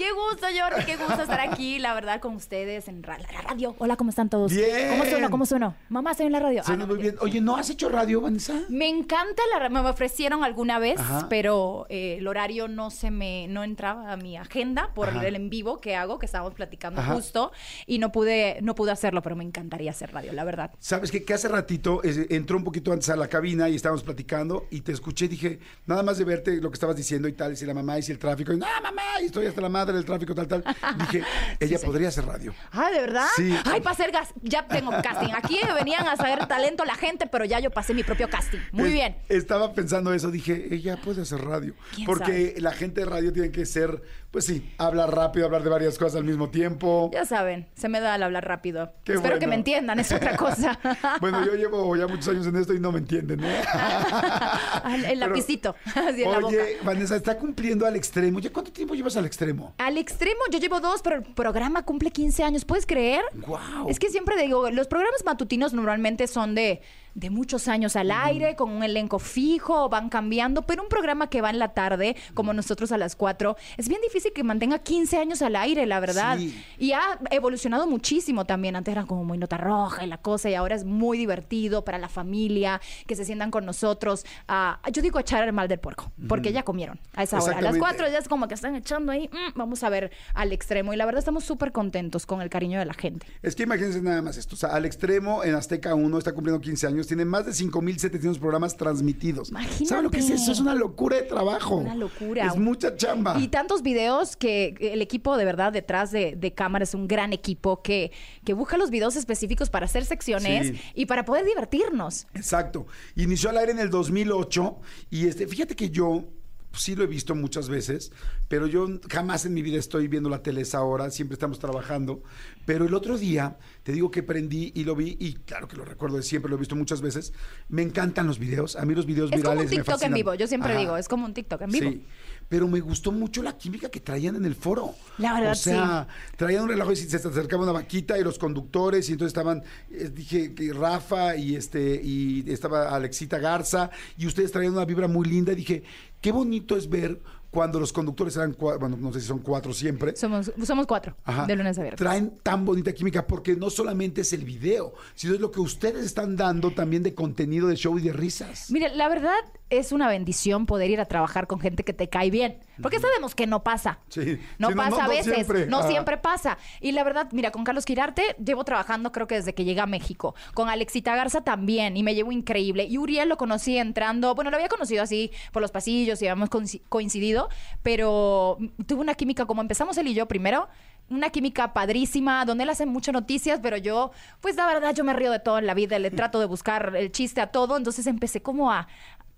[SPEAKER 5] Qué gusto, Jordi, qué gusto estar aquí, la verdad, con ustedes en la radio. Hola, ¿cómo están todos?
[SPEAKER 2] Bien.
[SPEAKER 5] ¿Cómo sueno? ¿Cómo sueno? Mamá, estoy en la radio. Ah,
[SPEAKER 2] Suena
[SPEAKER 5] no,
[SPEAKER 2] muy bien. Oye, ¿no has hecho radio, Vanessa?
[SPEAKER 5] Me encanta la ra- me ofrecieron alguna vez,
[SPEAKER 2] Ajá.
[SPEAKER 5] pero eh, el horario no se me no entraba a mi agenda por
[SPEAKER 2] Ajá.
[SPEAKER 5] el en vivo que hago, que estábamos platicando
[SPEAKER 2] Ajá.
[SPEAKER 5] justo y no pude no pude hacerlo, pero me encantaría hacer radio, la verdad.
[SPEAKER 2] Sabes qué? que hace ratito entró un poquito antes a la cabina y estábamos platicando y te escuché y dije, nada más de verte lo que estabas diciendo y tal, y si la mamá y si el tráfico, y no, mamá, y estoy hasta la madre del tráfico, tal, tal. Dije, ella podría hacer radio.
[SPEAKER 5] Ah, ¿de verdad?
[SPEAKER 2] Sí.
[SPEAKER 5] Ay, para hacer gas, ya tengo casting. Aquí venían a saber talento la gente, pero ya yo pasé mi propio casting. Muy
[SPEAKER 2] Es-
[SPEAKER 5] bien.
[SPEAKER 2] Estaba pensando eso, dije, ella puede hacer radio.
[SPEAKER 5] ¿Quién
[SPEAKER 2] Porque la gente de radio tiene que ser, pues sí, hablar rápido, hablar de varias cosas al mismo tiempo.
[SPEAKER 5] Ya saben, se me da el hablar rápido.
[SPEAKER 2] Qué
[SPEAKER 5] Espero que me entiendan, es otra cosa.
[SPEAKER 2] Bueno, yo llevo ya muchos años en esto y no me entienden, ¿eh?
[SPEAKER 5] el
[SPEAKER 2] Pero-
[SPEAKER 5] lapicito, así en la boca.
[SPEAKER 2] Oye, Vanessa, está cumpliendo al extremo. ¿Ya cuánto tiempo llevas al extremo?
[SPEAKER 5] Al extremo, yo llevo dos, pero el programa cumple 15 años. ¿Puedes creer?
[SPEAKER 2] Guau.
[SPEAKER 5] Es que siempre digo, los programas matutinos normalmente son de, de muchos años al aire, con un elenco fijo, van cambiando, pero un programa que va en la tarde, como nosotros a las 4, es bien difícil que mantenga 15 años al aire, la verdad.
[SPEAKER 2] Sí.
[SPEAKER 5] Y ha evolucionado muchísimo también. Antes era como muy nota roja y la cosa, y ahora es muy divertido para la familia, que se sientan con nosotros. a- yo digo echar el mal del puerco, porque ya comieron a esa hora. A las
[SPEAKER 2] Exactamente.
[SPEAKER 5] 4 ya es como que están echando ahí, mm, vamos a ver al extremo. Y la verdad estamos súper contentos con el cariño de la gente.
[SPEAKER 2] Es que imagínense nada más esto. O sea, al extremo en Azteca 1 está cumpliendo 15 años. Tiene más de 5.700 programas transmitidos.
[SPEAKER 5] Imagínate.
[SPEAKER 2] ¿Saben lo que es eso? Es una locura de trabajo.
[SPEAKER 5] Una locura.
[SPEAKER 2] Es mucha chamba.
[SPEAKER 5] Y tantos videos que el equipo de verdad detrás de, de cámara es un gran equipo que, que busca los videos específicos para hacer secciones
[SPEAKER 2] Sí.
[SPEAKER 5] y para poder divertirnos.
[SPEAKER 2] Exacto. Inició al aire en el 2008 y este, fíjate que yo sí lo he visto muchas veces, pero yo jamás en mi vida estoy viendo la tele esa hora, siempre estamos trabajando. Pero el otro día, te digo que prendí y lo vi, y claro que lo recuerdo de siempre, lo he visto muchas veces. Me encantan los videos, a mí los videos
[SPEAKER 5] Es como
[SPEAKER 2] virales
[SPEAKER 5] un
[SPEAKER 2] me
[SPEAKER 5] TikTok en vivo, yo siempre
[SPEAKER 2] Ajá.
[SPEAKER 5] digo, es como un TikTok en vivo.
[SPEAKER 2] Sí, pero me gustó mucho la química que traían en el foro.
[SPEAKER 5] La verdad,
[SPEAKER 2] O sea, traían un relajo y se acercaba una vaquita y los conductores y entonces estaban, eh, dije Rafa y este y estaba Alexita Garza y ustedes traían una vibra muy linda y dije, qué bonito es ver cuando los conductores eran, cua- bueno, no sé si son cuatro siempre.
[SPEAKER 5] Somos, somos cuatro,
[SPEAKER 2] Ajá.
[SPEAKER 5] de lunes a viernes.
[SPEAKER 2] Traen tan bonita química porque no solamente es el video, sino es lo que ustedes están dando también de contenido de show y de risas.
[SPEAKER 5] Mire, la verdad, es una bendición poder ir a trabajar con gente que te cae bien. Porque sabemos que no pasa.
[SPEAKER 2] Sí.
[SPEAKER 5] No
[SPEAKER 2] Sí,
[SPEAKER 5] pasa
[SPEAKER 2] no,
[SPEAKER 5] a
[SPEAKER 2] no
[SPEAKER 5] veces.
[SPEAKER 2] siempre.
[SPEAKER 5] No
[SPEAKER 2] Ajá.
[SPEAKER 5] siempre pasa. Y la verdad, mira, con Carlos Quirarte llevo trabajando creo que desde que llegué a México. Con Alexita Garza también. Y me llevo increíble. Y Uriel lo conocí entrando. Bueno, lo había conocido así por los pasillos y habíamos coinci- coincidido. Pero tuve una química como empezamos él y yo primero. Una química padrísima, donde él hace muchas noticias, pero yo, pues la verdad, yo me río de todo en la vida, le trato de buscar el chiste a todo, entonces empecé como a,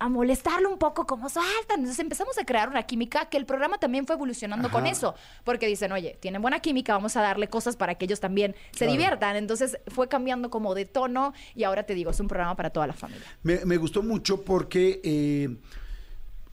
[SPEAKER 5] a molestarlo un poco, como sueltan. Entonces empezamos a crear una química que el programa también fue evolucionando con eso, porque dicen, oye, tienen buena química, vamos a darle cosas para que ellos también se diviertan. Entonces fue cambiando como de tono y ahora te digo, es un programa para toda la familia.
[SPEAKER 2] Me, me gustó mucho porque eh,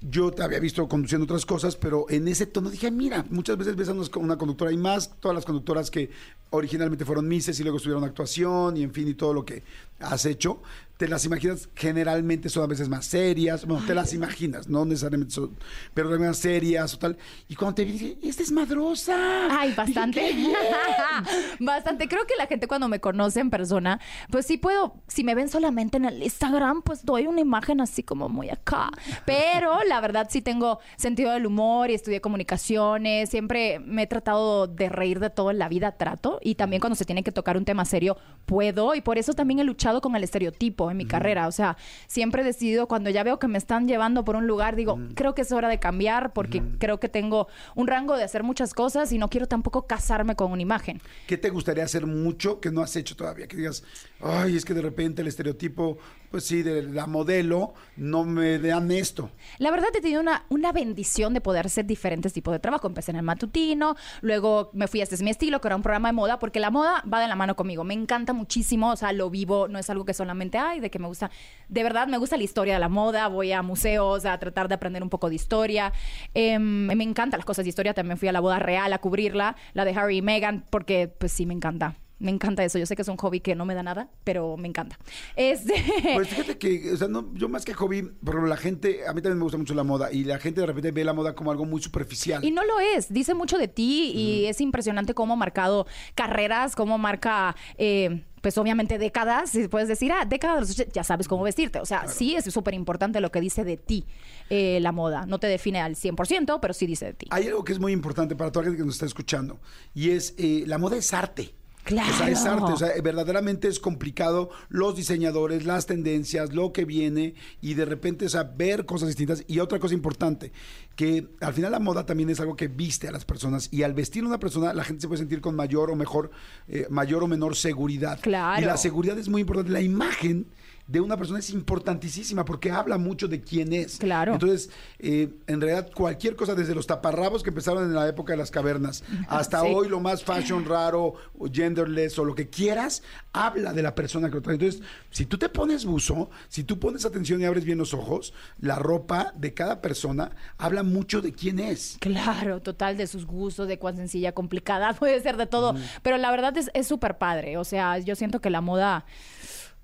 [SPEAKER 2] yo te había visto conduciendo otras cosas, pero en ese tono dije, mira, muchas veces ves a una conductora y más, todas las conductoras que originalmente fueron Misses y luego estuvieron actuación y en fin y todo lo que has hecho, te las imaginas generalmente son a veces más serias, bueno, te las imaginas, no necesariamente son, pero también más serias o tal. Y cuando te vi dije, esta es madrosa.
[SPEAKER 5] Ay, bastante. Bastante. Creo que la gente cuando me conoce en persona, pues sí puedo, si me ven solamente en el Instagram, pues doy una imagen así como muy acá. Pero la verdad sí tengo sentido del humor y estudié comunicaciones. Siempre me he tratado de reír de todo en la vida, trato. Y también cuando se tiene que tocar un tema serio, puedo. Y por eso también he luchado con el estereotipo en mi carrera. O sea, siempre he decidido cuando ya veo que me están llevando por un lugar, digo, creo que es hora de cambiar porque creo que tengo un rango de hacer muchas cosas y no quiero tampoco casarme con una imagen.
[SPEAKER 2] ¿Qué te gustaría hacer mucho que no has hecho todavía? Que digas, ay, es que de repente el estereotipo, pues sí, de la modelo, no me dan esto.
[SPEAKER 5] La verdad he tenido una, una bendición de poder hacer diferentes tipos de trabajo. Empecé en el matutino, luego me fui a Este es mi estilo, que era un programa de moda, porque la moda va de la mano conmigo. Me encanta muchísimo, o sea, lo vivo, no es algo que solamente hay, de que me gusta. De verdad, me gusta la historia de la moda, voy a museos a tratar de aprender un poco de historia. Em, me encantan las cosas de historia, también fui a la boda real a cubrirla, la de Harry y Meghan, porque pues sí, me encanta. Me encanta eso. Yo sé que es un hobby que no me da nada, pero me encanta. Este...
[SPEAKER 2] Pues fíjate que, o sea, no, yo más que hobby, ejemplo, la gente, a mí también me gusta mucho la moda y la gente de repente ve la moda como algo muy superficial.
[SPEAKER 5] Y no lo es, dice mucho de ti y es impresionante cómo ha marcado carreras, cómo marca, eh, pues obviamente décadas, y puedes decir, ah, décadas, de los 80, ya sabes cómo vestirte. O sea, sí es súper importante lo que dice de ti eh, la moda. No te define al 100%, pero sí dice de ti.
[SPEAKER 2] Hay algo que es muy importante para toda la gente que nos está escuchando y es, eh, la moda es arte.
[SPEAKER 5] Claro.
[SPEAKER 2] O sea, es arte, o sea, verdaderamente es complicado los diseñadores, las tendencias, lo que viene y de repente, o sea, ver cosas distintas. Y otra cosa importante, que al final la moda también es algo que viste a las personas y al vestir a una persona la gente se puede sentir con mayor o mejor, eh, mayor o menor seguridad.
[SPEAKER 5] Claro.
[SPEAKER 2] Y la seguridad es muy importante. La imagen de una persona es importantísima porque habla mucho de quién es.
[SPEAKER 5] Claro.
[SPEAKER 2] Entonces, eh, en realidad, cualquier cosa, desde los taparrabos que empezaron en la época de las cavernas hasta
[SPEAKER 5] Sí.
[SPEAKER 2] hoy, lo más fashion raro, o genderless o lo que quieras, habla de la persona que lo trae. Entonces, si tú te pones buzo, si tú pones atención y abres bien los ojos, la ropa de cada persona habla mucho de quién es.
[SPEAKER 5] Claro, total, de sus gustos, de cuán sencilla, complicada, puede ser de todo. Pero la verdad es es súper padre. O sea, yo siento que la moda.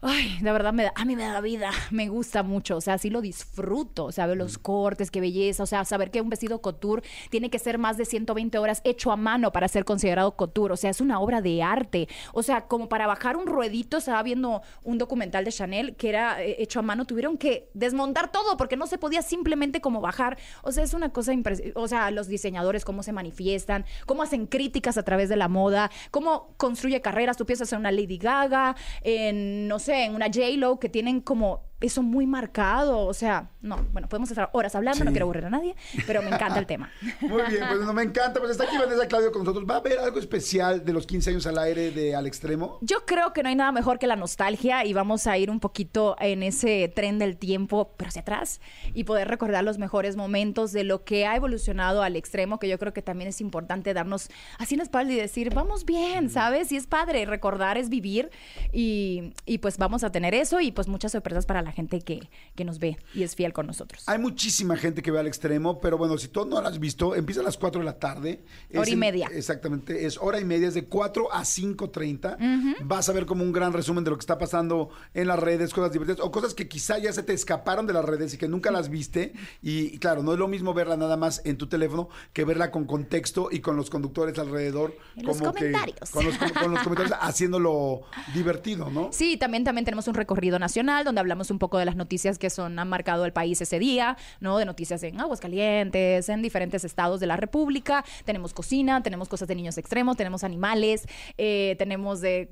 [SPEAKER 5] Ay, de verdad me da, a mí me da vida, me gusta mucho, o sea, sí lo disfruto, o sea, ver los cortes, qué belleza, o sea, saber que un vestido couture tiene que ser más de 120 horas hecho a mano para ser considerado couture, o sea, es una obra de arte, o sea, como para bajar un ruedito, estaba viendo un documental de Chanel que era eh, hecho a mano, tuvieron que desmontar todo porque no se podía simplemente como bajar, o sea, es una cosa impresionante, o sea, los diseñadores, cómo se manifiestan, cómo hacen críticas a través de la moda, cómo construye carreras, tú piensas en una Lady Gaga, en, no sé, en una J-Lo, que tienen como eso muy marcado, o sea, no, bueno, podemos estar horas hablando, no
[SPEAKER 2] Sí.
[SPEAKER 5] quiero aburrir a nadie, pero me encanta el tema.
[SPEAKER 2] Muy bien, pues no, me encanta. Pues está aquí Vanessa Claudio con nosotros. ¿Va a haber algo especial de los 15 años al aire de Al Extremo?
[SPEAKER 5] Yo creo que no hay nada mejor que la nostalgia y vamos a ir un poquito en ese tren del tiempo, pero hacia atrás, y poder recordar los mejores momentos de lo que ha evolucionado al extremo, que yo creo que también es importante darnos así en la espalda y decir, vamos bien, ¿sabes? Y es padre, recordar es vivir y, y pues vamos a tener eso y pues muchas sorpresas para la gente que, que nos ve y es fiel con nosotros.
[SPEAKER 2] Hay muchísima gente que ve al extremo, pero bueno, si tú no lo has visto, empieza a las 4 de la tarde.
[SPEAKER 5] Hora y
[SPEAKER 2] en-
[SPEAKER 5] media.
[SPEAKER 2] Exactamente, es hora y media, es de 4 a 5.30. Vas a ver como un gran resumen de lo que está pasando en las redes, cosas divertidas, o cosas que quizá ya se te escaparon de las redes y que nunca las viste. Y, y claro, no es lo mismo verla nada más en tu teléfono que verla con contexto y con los conductores alrededor.
[SPEAKER 5] En los
[SPEAKER 2] que-
[SPEAKER 5] comentarios.
[SPEAKER 2] con, los, con los comentarios haciéndolo divertido, ¿no?
[SPEAKER 5] Sí, también, también tenemos un recorrido nacional donde hablamos un un poco de las noticias que son, han marcado el país ese día, ¿no? De noticias en Aguascalientes, en diferentes estados de la República. Tenemos cocina, tenemos cosas de niños extremos, tenemos animales, eh, tenemos de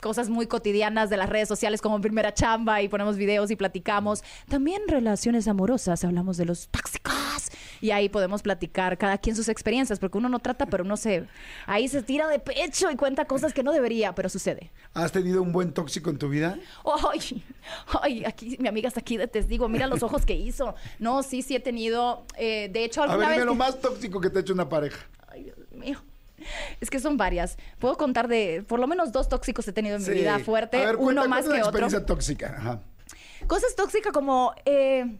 [SPEAKER 5] cosas muy cotidianas de las redes sociales como primera chamba y ponemos videos y platicamos. También relaciones amorosas, hablamos de los tóxicos y ahí podemos platicar cada quien sus experiencias, porque uno no trata, pero uno se ahí se tira de pecho y cuenta cosas que no debería, pero sucede.
[SPEAKER 2] ¿Has tenido un buen tóxico en tu vida?
[SPEAKER 5] Ay, ay, aquí mi amiga está aquí de testigo, mira los ojos que hizo. No, sí, sí he tenido, eh, de hecho
[SPEAKER 2] A
[SPEAKER 5] alguna
[SPEAKER 2] ver, dime
[SPEAKER 5] vez
[SPEAKER 2] lo más tóxico que te ha hecho una pareja.
[SPEAKER 5] Ay, Dios mío. Es que son varias. Puedo contar de por lo menos dos tóxicos he tenido en mi vida fuerte,
[SPEAKER 2] A ver, cuenta,
[SPEAKER 5] uno más que
[SPEAKER 2] una
[SPEAKER 5] otro.
[SPEAKER 2] experiencia tóxica. Ajá.
[SPEAKER 5] Cosas tóxicas como eh,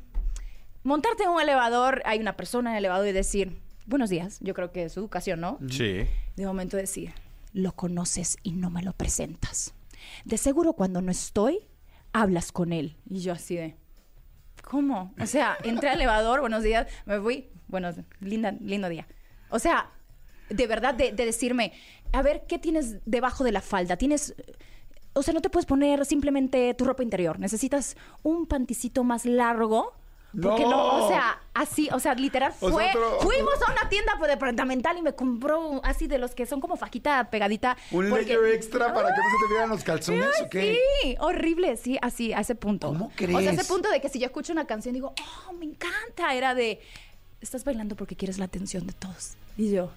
[SPEAKER 5] montarte en un elevador, hay una persona en el elevador y decir, buenos días, yo creo que es educación, ¿no?
[SPEAKER 4] Sí.
[SPEAKER 5] De momento decir, lo conoces y no me lo presentas. De seguro cuando no estoy, hablas con él. Y yo así de, ¿cómo? O sea, entré al elevador, buenos días, me fui, buenos, linda, lindo día. O sea, de verdad, de, de decirme, a ver, ¿qué tienes debajo de la falda? Tienes... O sea, no te puedes poner simplemente tu ropa interior. Necesitas un panticito más largo. Porque no,
[SPEAKER 2] No.
[SPEAKER 5] o sea, así, o sea, literal
[SPEAKER 2] O sea,
[SPEAKER 5] fuimos a una tienda departamental y me compró así de los que son como fajita pegadita.
[SPEAKER 2] ¿Un
[SPEAKER 5] porque-
[SPEAKER 2] layer extra para que no se te vieran los calzones o qué?
[SPEAKER 5] Sí, horrible, sí, así, a ese punto.
[SPEAKER 2] ¿Cómo
[SPEAKER 5] O sea, a
[SPEAKER 2] crees?
[SPEAKER 5] ese punto de que si yo escucho una canción digo, oh, me encanta. Era de, estás bailando porque quieres la atención de todos. Y yo,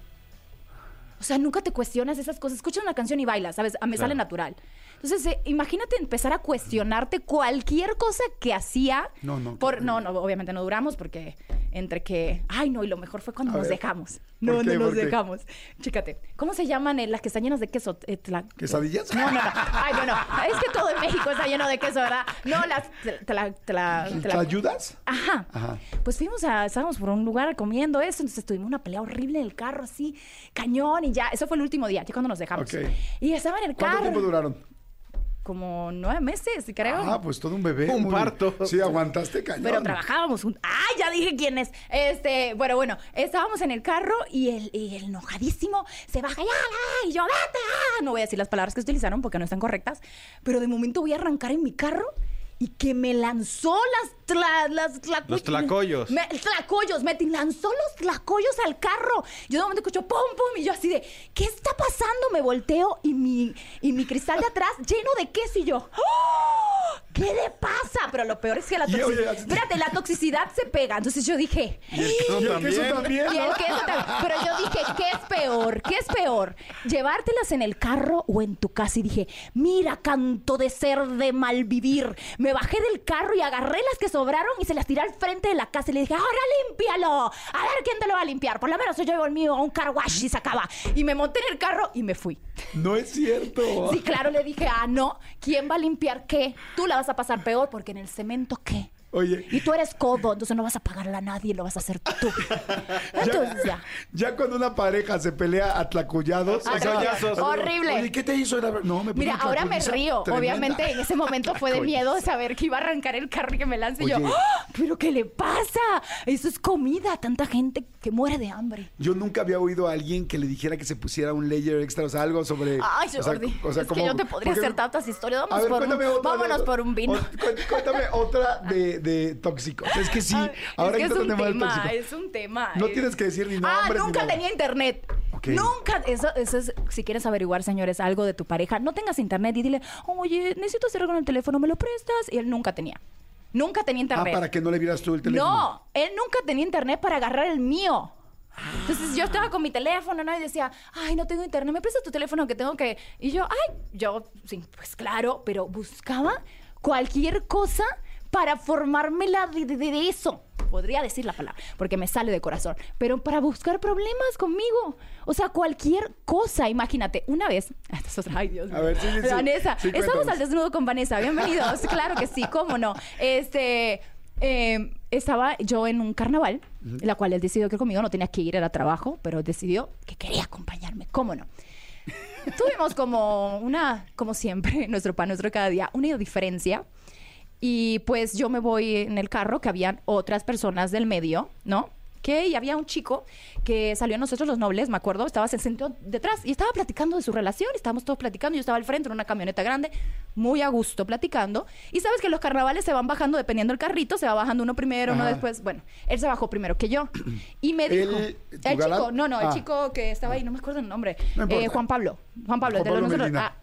[SPEAKER 5] o sea, nunca te cuestionas esas cosas. Escuchas una canción y bailas, ¿sabes? A me sale natural. Entonces, eh, imagínate empezar a cuestionarte cualquier cosa que hacía.
[SPEAKER 2] No, no,
[SPEAKER 5] Por, no, no, obviamente no duramos porque entre que, ay, no, y lo mejor fue cuando
[SPEAKER 2] A
[SPEAKER 5] nos
[SPEAKER 2] ver,
[SPEAKER 5] dejamos.
[SPEAKER 2] ¿por
[SPEAKER 5] No, no nos dejamos. Chécate, ¿cómo se llaman eh, las que están llenas de queso? Eh, tla-
[SPEAKER 2] ¿Quesadillas?
[SPEAKER 5] No, no, no. Ay, bueno, es que todo en México está lleno de queso, ¿verdad? No, las. Te la, te la- te
[SPEAKER 2] ¿Te
[SPEAKER 5] la-
[SPEAKER 2] ayudas?
[SPEAKER 5] Ajá.
[SPEAKER 2] Ajá.
[SPEAKER 5] Pues fuimos a, estábamos por un lugar comiendo eso, entonces tuvimos una pelea horrible en el carro, así, cañón, y ya, eso fue el último día, ya cuando nos dejamos.
[SPEAKER 2] Ok.
[SPEAKER 5] Y estaba en el
[SPEAKER 2] ¿Cuánto
[SPEAKER 5] carro.
[SPEAKER 2] tiempo duraron?
[SPEAKER 5] Como nueve meses, creo.
[SPEAKER 2] Ah, pues todo un bebé.
[SPEAKER 4] Un
[SPEAKER 2] muy-
[SPEAKER 4] parto.
[SPEAKER 2] Sí, aguantaste cañón.
[SPEAKER 5] Pero trabajábamos un... ¡Ay, ya dije quién es! Este, bueno, bueno, estábamos en el carro y el, y el enojadísimo se baja ya, ya, y yo, vete, ah". No voy a decir las palabras que se utilizaron porque no están correctas, pero de momento voy a arrancar en mi carro y que me lanzó las... tla- las
[SPEAKER 4] Los tlacoyos.
[SPEAKER 5] Me, tlacoyos, me lanzó los tlacoyos al carro. Yo de momento escucho pum, pum, y yo así de, ¿qué está pasando? Me volteo y mi, y mi cristal de atrás lleno de queso y yo, ¡Oh! ¿Qué le pasa? Pero lo peor es que la
[SPEAKER 2] oye,
[SPEAKER 5] toxicidad, espérate, la toxicidad se pega. Entonces yo dije,
[SPEAKER 2] Y el queso
[SPEAKER 4] también.
[SPEAKER 2] también.
[SPEAKER 5] y el
[SPEAKER 2] ¿no?
[SPEAKER 5] queso también. Pero yo dije, ¿qué es peor? ¿Qué es peor? ¿Llevártelas en el carro o en tu casa? Y dije, mira, canto de ser de mal vivir. Me bajé del carro y agarré las que sobraron y se las tiré al frente de la casa y le dije, ahora límpialo. A ver quién te lo va a limpiar. Por lo menos yo llevo el mío a un car wash y se acaba. Y me monté en el carro y me fui.
[SPEAKER 2] No es cierto.
[SPEAKER 5] Sí, claro, le dije, ah, no. ¿Quién va a limpiar qué? Tú la vas a pasar peor porque en el cemento qué.
[SPEAKER 2] Oye,
[SPEAKER 5] Y tú eres codo, entonces no vas a pagarle a nadie, lo vas a hacer tú. Entonces ya.
[SPEAKER 2] ya cuando una pareja se pelea a tlacullados.
[SPEAKER 5] A
[SPEAKER 2] o sea, ya-
[SPEAKER 5] tlacoyazos. Horrible.
[SPEAKER 2] Oye, ¿qué te hizo? No, me
[SPEAKER 5] Mira, ahora me río.
[SPEAKER 2] tremenda.
[SPEAKER 5] Obviamente en ese momento fue de miedo saber que iba a arrancar el carro y que me lance. Y yo. ¡Ah! ¿pero qué le pasa? Eso es comida. Tanta gente que muere de hambre.
[SPEAKER 2] Yo nunca había oído a alguien que le dijera que se pusiera un layer extra, o sea, algo sobre.
[SPEAKER 5] Ay,
[SPEAKER 2] o sea,
[SPEAKER 5] Jordi.
[SPEAKER 2] o sea,
[SPEAKER 5] es
[SPEAKER 2] como-
[SPEAKER 5] que yo te podría
[SPEAKER 2] porque-
[SPEAKER 5] hacer tantas historias.
[SPEAKER 2] A
[SPEAKER 5] Vamos
[SPEAKER 2] ver,
[SPEAKER 5] por un,
[SPEAKER 2] cuéntame otra.
[SPEAKER 5] vámonos por un vino.
[SPEAKER 2] o- Cuéntame otra de, de tóxicos. Es que sí, ahora
[SPEAKER 5] es que
[SPEAKER 2] que
[SPEAKER 5] es un
[SPEAKER 2] el tema
[SPEAKER 5] es un tema.
[SPEAKER 2] No tienes que decir ni
[SPEAKER 5] Ah,
[SPEAKER 2] nombres ni
[SPEAKER 5] nunca
[SPEAKER 2] nada.
[SPEAKER 5] tenía internet. Nunca. Eso, eso es, si quieres averiguar, señores, algo de tu pareja, no tengas internet y dile, oye, necesito hacer algo en el teléfono, ¿me lo prestas? Y él nunca tenía. Nunca tenía
[SPEAKER 2] Ah,
[SPEAKER 5] internet.
[SPEAKER 2] para que no le vieras tú el teléfono.
[SPEAKER 5] No, él nunca tenía internet para agarrar el mío. Entonces yo estaba con mi teléfono, ¿no? Y decía, ay, no tengo internet, ¿me prestas tu teléfono que tengo que...? Y yo, ay, yo, sí, pues claro, pero buscaba cualquier cosa para formármela de, de- de eso. Podría decir la palabra, porque me sale de corazón. Pero para buscar problemas conmigo. O sea, cualquier cosa, imagínate. Una vez... Ay, Dios mío.
[SPEAKER 2] A ver, sí, sí.
[SPEAKER 5] Vanessa,
[SPEAKER 2] Sí,
[SPEAKER 5] estamos al desnudo con Vanessa. Bienvenidos. claro que sí, cómo no. Este, eh, estaba yo en un carnaval, la cual él decidió que conmigo no tenía que ir, era trabajo, pero decidió que quería acompañarme. ¿Cómo no? Tuvimos como una, como siempre, nuestro pan, nuestro cada día, una diferencia. Y pues yo me voy en el carro, que habían otras personas del medio, ¿no? que había un chico que salió a nosotros los nobles, me acuerdo, estaba se sentó detrás y estaba platicando de su relación, estábamos todos platicando, yo estaba al frente en una camioneta grande, muy a gusto platicando, y sabes que los carnavales se van bajando dependiendo del carrito, se va bajando uno primero, uno
[SPEAKER 2] Ajá.
[SPEAKER 5] después, bueno, él se bajó primero que yo y me dijo,
[SPEAKER 2] ¿Él,
[SPEAKER 5] el,
[SPEAKER 2] galán?
[SPEAKER 5] chico, no, no, el
[SPEAKER 2] Ah.
[SPEAKER 5] chico que estaba ahí, no me acuerdo el nombre,
[SPEAKER 2] No.
[SPEAKER 5] Eh, Juan Pablo, Juan Pablo,
[SPEAKER 2] Juan
[SPEAKER 5] de los nosotros, ah,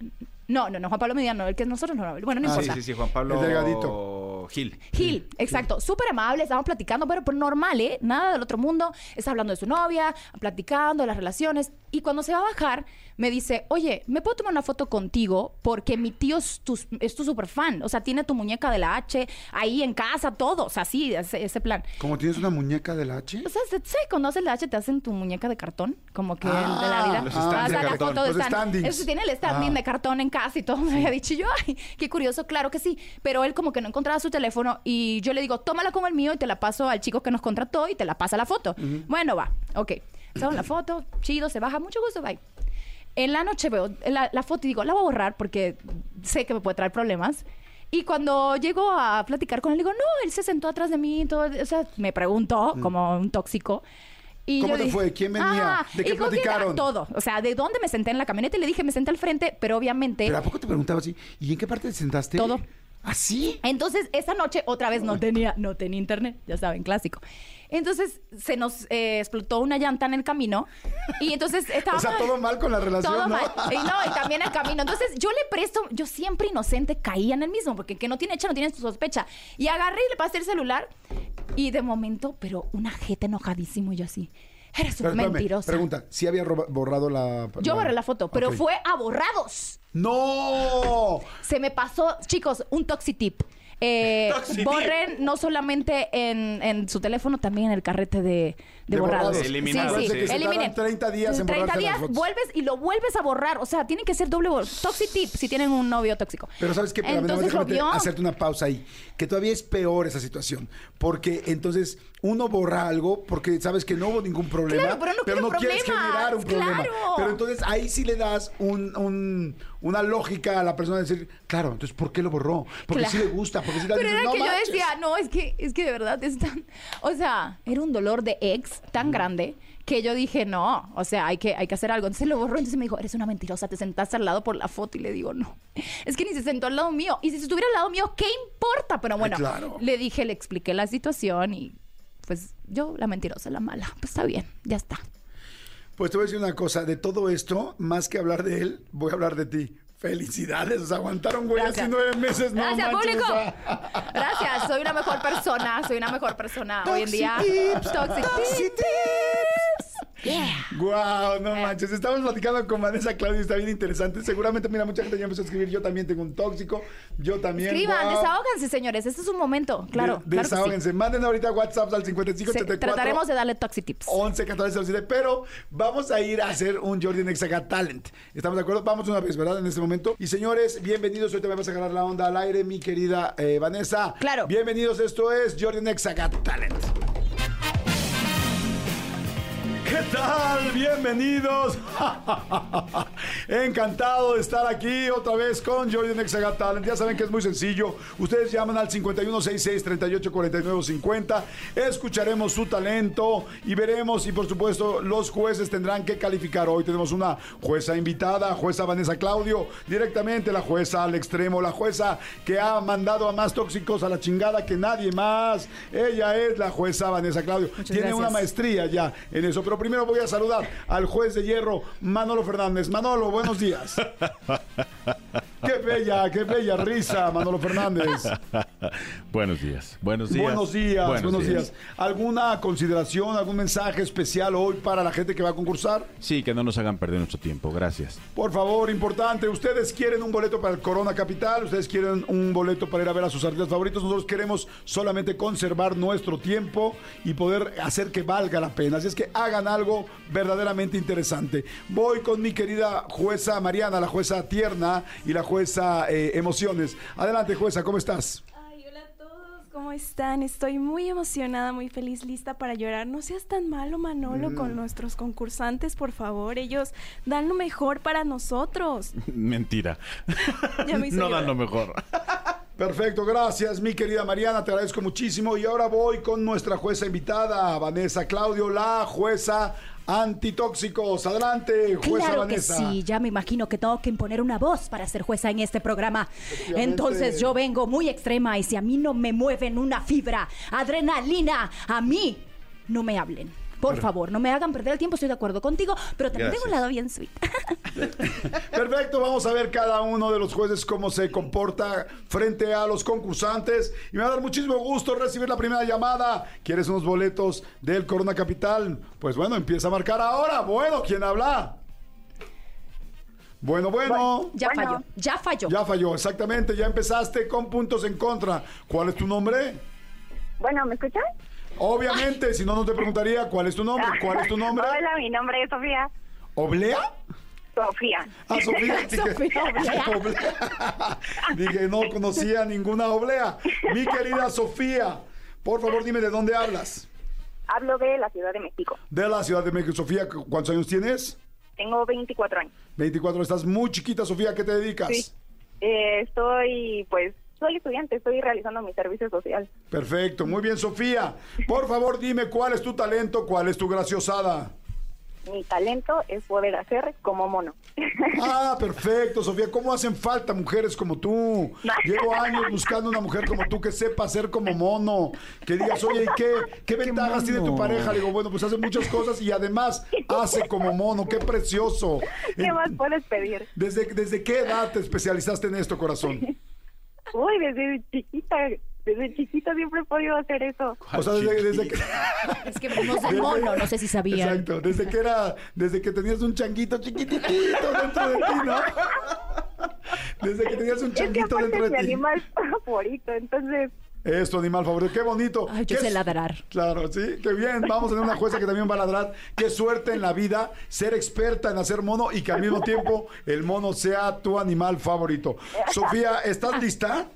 [SPEAKER 5] no, no, no, Juan Pablo Mediano, el que nosotros no, bueno, no
[SPEAKER 2] Ah,
[SPEAKER 4] Sí,
[SPEAKER 5] importa.
[SPEAKER 4] sí, sí, Juan Pablo
[SPEAKER 2] El delgadito.
[SPEAKER 4] Gil.
[SPEAKER 5] Gil, exacto. Súper amable, estábamos platicando, pero, pero normal, ¿eh? Nada del otro mundo. Está hablando de su novia, platicando de las relaciones. Y cuando se va a bajar, me dice, oye, ¿me puedo tomar una foto contigo? Porque mi tío es tu, es tu super fan. O sea, tiene tu muñeca de la H ahí en casa, todo. O sea, sí, ese, ese plan.
[SPEAKER 2] ¿Cómo tienes una muñeca del H?
[SPEAKER 5] O sea, se- haces la H te hacen tu muñeca de cartón, como que
[SPEAKER 2] Ah,
[SPEAKER 5] de la vida.
[SPEAKER 4] los
[SPEAKER 5] Ah,
[SPEAKER 4] de
[SPEAKER 5] la
[SPEAKER 4] cartón.
[SPEAKER 5] foto de
[SPEAKER 2] Los
[SPEAKER 5] stand.
[SPEAKER 2] standings.
[SPEAKER 5] Eso tiene el standing
[SPEAKER 2] Ah.
[SPEAKER 5] de cartón en casa y todo. Me había dicho yo, ay, qué curioso, claro que sí. Pero él como que no encontraba su teléfono y yo le digo, tómala con el mío y te la paso al chico que nos contrató y te la pasa la foto. Bueno, va, ok. En la foto, chido, se baja, mucho gusto, bye. En la noche veo la, la foto y digo, la voy a borrar porque sé que me puede traer problemas. Y cuando llego a platicar con él, digo, no, él se sentó atrás de mí, y todo, o sea, me preguntó como un tóxico. Y
[SPEAKER 2] ¿Cómo
[SPEAKER 5] yo
[SPEAKER 2] te
[SPEAKER 5] dije,
[SPEAKER 2] fue? ¿Quién venía?
[SPEAKER 5] "Ah",
[SPEAKER 2] ¿De qué platicaron?
[SPEAKER 5] Todo. O sea, de dónde me senté en la camioneta y le dije, me senté al frente, pero obviamente.
[SPEAKER 2] Pero ¿a poco te preguntaba así? ¿Y en qué parte te sentaste?
[SPEAKER 5] Todo.
[SPEAKER 2] ¿Así?
[SPEAKER 5] Entonces, esa noche otra vez no tenía, no tenía internet, ya saben, clásico. Entonces, se nos eh, explotó una llanta en el camino y entonces estaba...
[SPEAKER 2] O sea, todo mal con la relación,
[SPEAKER 5] Todo
[SPEAKER 2] ¿no?
[SPEAKER 5] mal. Y no, y también el camino. Entonces, yo le presto, yo siempre inocente caía en el mismo, porque el que no tiene hecha no tiene su sospecha. Y agarré y le pasé el celular y de momento, pero una jeta enojadísimo y yo así, eres un mentirosa.
[SPEAKER 2] Pregunta, ¿sí había borrado la...
[SPEAKER 5] Yo borré la foto, pero
[SPEAKER 2] Ok.
[SPEAKER 5] fue a borrados.
[SPEAKER 2] ¡No!
[SPEAKER 5] Se me pasó, chicos, un toxitip. Eh, borren no solamente en, en su teléfono, también en el carrete de, de
[SPEAKER 2] De
[SPEAKER 5] borrados.
[SPEAKER 4] Eliminados,
[SPEAKER 5] Sí, sí.
[SPEAKER 4] Que se
[SPEAKER 5] Eliminen.
[SPEAKER 2] tardan 30 días en
[SPEAKER 5] 30
[SPEAKER 2] borrarse las
[SPEAKER 5] días
[SPEAKER 2] fotos.
[SPEAKER 5] vuelves y lo vuelves a borrar. O sea, tiene que ser doble bor- Toxitip si tienen un novio tóxico.
[SPEAKER 2] Pero sabes más
[SPEAKER 5] Entonces
[SPEAKER 2] déjame
[SPEAKER 5] vio.
[SPEAKER 2] hacerte una pausa ahí. Que todavía es peor esa situación. Porque entonces uno borra algo porque sabes que no hubo ningún problema.
[SPEAKER 5] Claro, pero no quiero
[SPEAKER 2] quieres
[SPEAKER 5] problemas,
[SPEAKER 2] generar un problema.
[SPEAKER 5] claro.
[SPEAKER 2] Pero entonces ahí sí le das un, un- una lógica a la persona de decir, claro, entonces ¿por qué lo borró? Porque
[SPEAKER 5] Claro.
[SPEAKER 2] sí le gusta, porque sí le
[SPEAKER 5] Pero
[SPEAKER 2] dices,
[SPEAKER 5] era
[SPEAKER 2] no
[SPEAKER 5] que yo
[SPEAKER 2] manches".
[SPEAKER 5] decía, no, es que, es que de verdad es tan. O sea, era un dolor de ex tan grande que yo dije, no, o sea, hay que, hay que hacer algo. Entonces lo borró, entonces me dijo, eres una mentirosa, te sentaste al lado por la foto. Y le digo, no, es que ni se sentó al lado mío. Y si se estuviera al lado mío, ¿qué importa? Pero bueno,
[SPEAKER 2] claro.
[SPEAKER 5] le dije, le expliqué la situación y pues yo, la mentirosa, la mala. Pues está bien, ya está.
[SPEAKER 2] Pues te voy a decir una cosa, de todo esto, más que hablar de él, voy a hablar de ti. Felicidades, o sea, aguantaron güey así nueve meses, no
[SPEAKER 5] Gracias,
[SPEAKER 2] manches,
[SPEAKER 5] público. Gracias, soy una mejor persona, soy una mejor persona hoy en día.
[SPEAKER 2] Toxitips,
[SPEAKER 5] Toxic
[SPEAKER 2] Toxitips.
[SPEAKER 5] Yeah.
[SPEAKER 2] Guau, no manches. Estamos platicando con Vanessa Claudia, está bien interesante. Seguramente, mira, mucha gente ya empezó a escribir. Yo también tengo un tóxico. Yo también.
[SPEAKER 5] Escriban,
[SPEAKER 2] guau.
[SPEAKER 5] desahóganse, señores. Este es un momento, claro.
[SPEAKER 2] De-
[SPEAKER 5] claro sí.
[SPEAKER 2] Manden ahorita WhatsApp al 55
[SPEAKER 5] Se-
[SPEAKER 2] 74
[SPEAKER 5] trataremos de darle toxitips.
[SPEAKER 2] 11 14 07, pero vamos a ir a hacer un Jordi Nexaga Talent. ¿Estamos de acuerdo? Vamos una vez, ¿verdad? En este momento. Y señores, bienvenidos. Hoy te vamos a agarrar la onda al aire, mi querida eh, Vanessa.
[SPEAKER 5] Claro.
[SPEAKER 2] Bienvenidos. Esto es Jordi Nexaga Talent. ¿Qué tal? Bienvenidos. Encantado de estar aquí otra vez con Jordi Nexaga Talent. Ya saben que es muy sencillo. Ustedes llaman al 5166-3849-50. Escucharemos su talento y veremos. Y por supuesto, los jueces tendrán que calificar. Hoy tenemos una jueza invitada, jueza Vanessa Claudio, directamente la jueza al extremo, la jueza que ha mandado a más tóxicos a la chingada que nadie más. Ella es la jueza Vanessa Claudio.
[SPEAKER 5] Muchas
[SPEAKER 2] Tiene
[SPEAKER 5] gracias.
[SPEAKER 2] una maestría ya en eso. Pero primero voy a saludar al juez de hierro, Manolo Fernández. Manolo, buenos días. Qué bella, qué bella risa, Manolo Fernández.
[SPEAKER 6] Buenos días. Buenos días.
[SPEAKER 2] Buenos días, buenos, días. ¿Alguna consideración, algún mensaje especial hoy para la gente que va a concursar?
[SPEAKER 6] Sí, que no nos hagan perder nuestro tiempo. Gracias.
[SPEAKER 2] Por favor, importante, ustedes quieren un boleto para el Corona Capital, ustedes quieren un boleto para ir a ver a sus artistas favoritos, nosotros queremos solamente conservar nuestro tiempo y poder hacer que valga la pena. Así es que hagan algo verdaderamente interesante. Voy con mi querida jueza Mariana, la jueza tierna y la jueza eh, emociones. Adelante, jueza, ¿cómo estás?
[SPEAKER 7] Ay, hola a todos, ¿cómo están? Estoy muy emocionada, muy feliz, lista para llorar. No seas tan malo, Manolo,
[SPEAKER 2] Mm.
[SPEAKER 7] con nuestros concursantes, por favor. Ellos dan lo mejor para nosotros.
[SPEAKER 6] Mentira.
[SPEAKER 7] Ya me
[SPEAKER 6] no dan
[SPEAKER 7] llorar.
[SPEAKER 6] lo mejor.
[SPEAKER 2] Perfecto, gracias mi querida Mariana, te agradezco muchísimo. Y ahora voy con nuestra jueza invitada, Vanessa Claudio, la jueza antitóxicos. Adelante, jueza
[SPEAKER 5] Claro que
[SPEAKER 2] Vanessa.
[SPEAKER 5] sí, ya me imagino que tengo que imponer una voz para ser jueza en este programa. Entonces yo vengo muy extrema y si a mí no me mueven una fibra, adrenalina, a mí no me hablen. Por favor, no me hagan perder el tiempo, estoy de acuerdo contigo, pero también tengo un
[SPEAKER 4] Gracias.
[SPEAKER 5] lado bien sweet.
[SPEAKER 2] Perfecto, vamos a ver cada uno de los jueces cómo se comporta frente a los concursantes. Y me va a dar muchísimo gusto recibir la primera llamada. ¿Quieres unos boletos del Corona Capital? Pues bueno, empieza a marcar ahora. Bueno, ¿quién habla? Bueno, bueno.
[SPEAKER 5] Ya
[SPEAKER 7] Bueno.
[SPEAKER 5] falló, ya falló.
[SPEAKER 2] Ya falló, exactamente. Ya empezaste con puntos en contra. ¿Cuál es tu nombre?
[SPEAKER 8] Bueno, ¿me escuchan?
[SPEAKER 2] Obviamente, si no, no te preguntaría cuál es tu nombre. ¿Cuál es tu nombre?
[SPEAKER 8] Hola, mi nombre es Sofía.
[SPEAKER 2] ¿Oblea?
[SPEAKER 8] Sofía.
[SPEAKER 2] Ah, Sofía. Dije,
[SPEAKER 5] Sofía Oblea.
[SPEAKER 2] Dije, no conocía ninguna oblea. Mi querida Sofía, por favor dime de dónde hablas.
[SPEAKER 8] Hablo de la Ciudad de México.
[SPEAKER 2] De la Ciudad de México. Sofía, ¿cu- ¿cuántos años tienes?
[SPEAKER 8] Tengo 24 años.
[SPEAKER 2] 24. Estás muy chiquita, Sofía. ¿A qué te dedicas?
[SPEAKER 8] Sí. Eh, estoy, pues, soy estudiante, estoy realizando mi servicio social.
[SPEAKER 2] Perfecto. Muy bien, Sofía. Por favor, dime cuál es tu talento, cuál es tu graciosada.
[SPEAKER 8] Mi talento es poder hacer como mono.
[SPEAKER 2] Ah, perfecto, Sofía. ¿Cómo hacen falta mujeres como tú? Llevo años buscando una mujer como tú que sepa hacer como mono. Que digas, oye, ¿y qué, qué ventajas tiene tu pareja? Le digo, bueno, pues hace muchas cosas y además hace como mono. ¡Qué precioso!
[SPEAKER 8] ¿Qué más puedes pedir?
[SPEAKER 2] ¿Desde, ¿Desde qué edad te especializaste en esto, corazón?
[SPEAKER 8] Uy, desde chiquita, desde chiquita siempre he podido hacer eso.
[SPEAKER 2] O sea, desde, desde que...
[SPEAKER 5] Es que venimos del mono, no sé si sabían.
[SPEAKER 2] Exacto, desde que era, desde que tenías un changuito chiquitito dentro de ti, ¿no? Desde que tenías un
[SPEAKER 8] Es que
[SPEAKER 2] changuito
[SPEAKER 8] aparte
[SPEAKER 2] dentro
[SPEAKER 8] es mi
[SPEAKER 2] de ti.
[SPEAKER 8] animal favorito, entonces
[SPEAKER 2] Es tu animal favorito, qué bonito.
[SPEAKER 5] Ay, yo
[SPEAKER 2] Qué
[SPEAKER 5] sé ladrar.
[SPEAKER 2] Claro, sí, qué bien. Vamos a tener una jueza que también va a ladrar. Qué suerte en la vida ser experta en hacer mono y que al mismo tiempo el mono sea tu animal favorito. Sofía, ¿estás lista?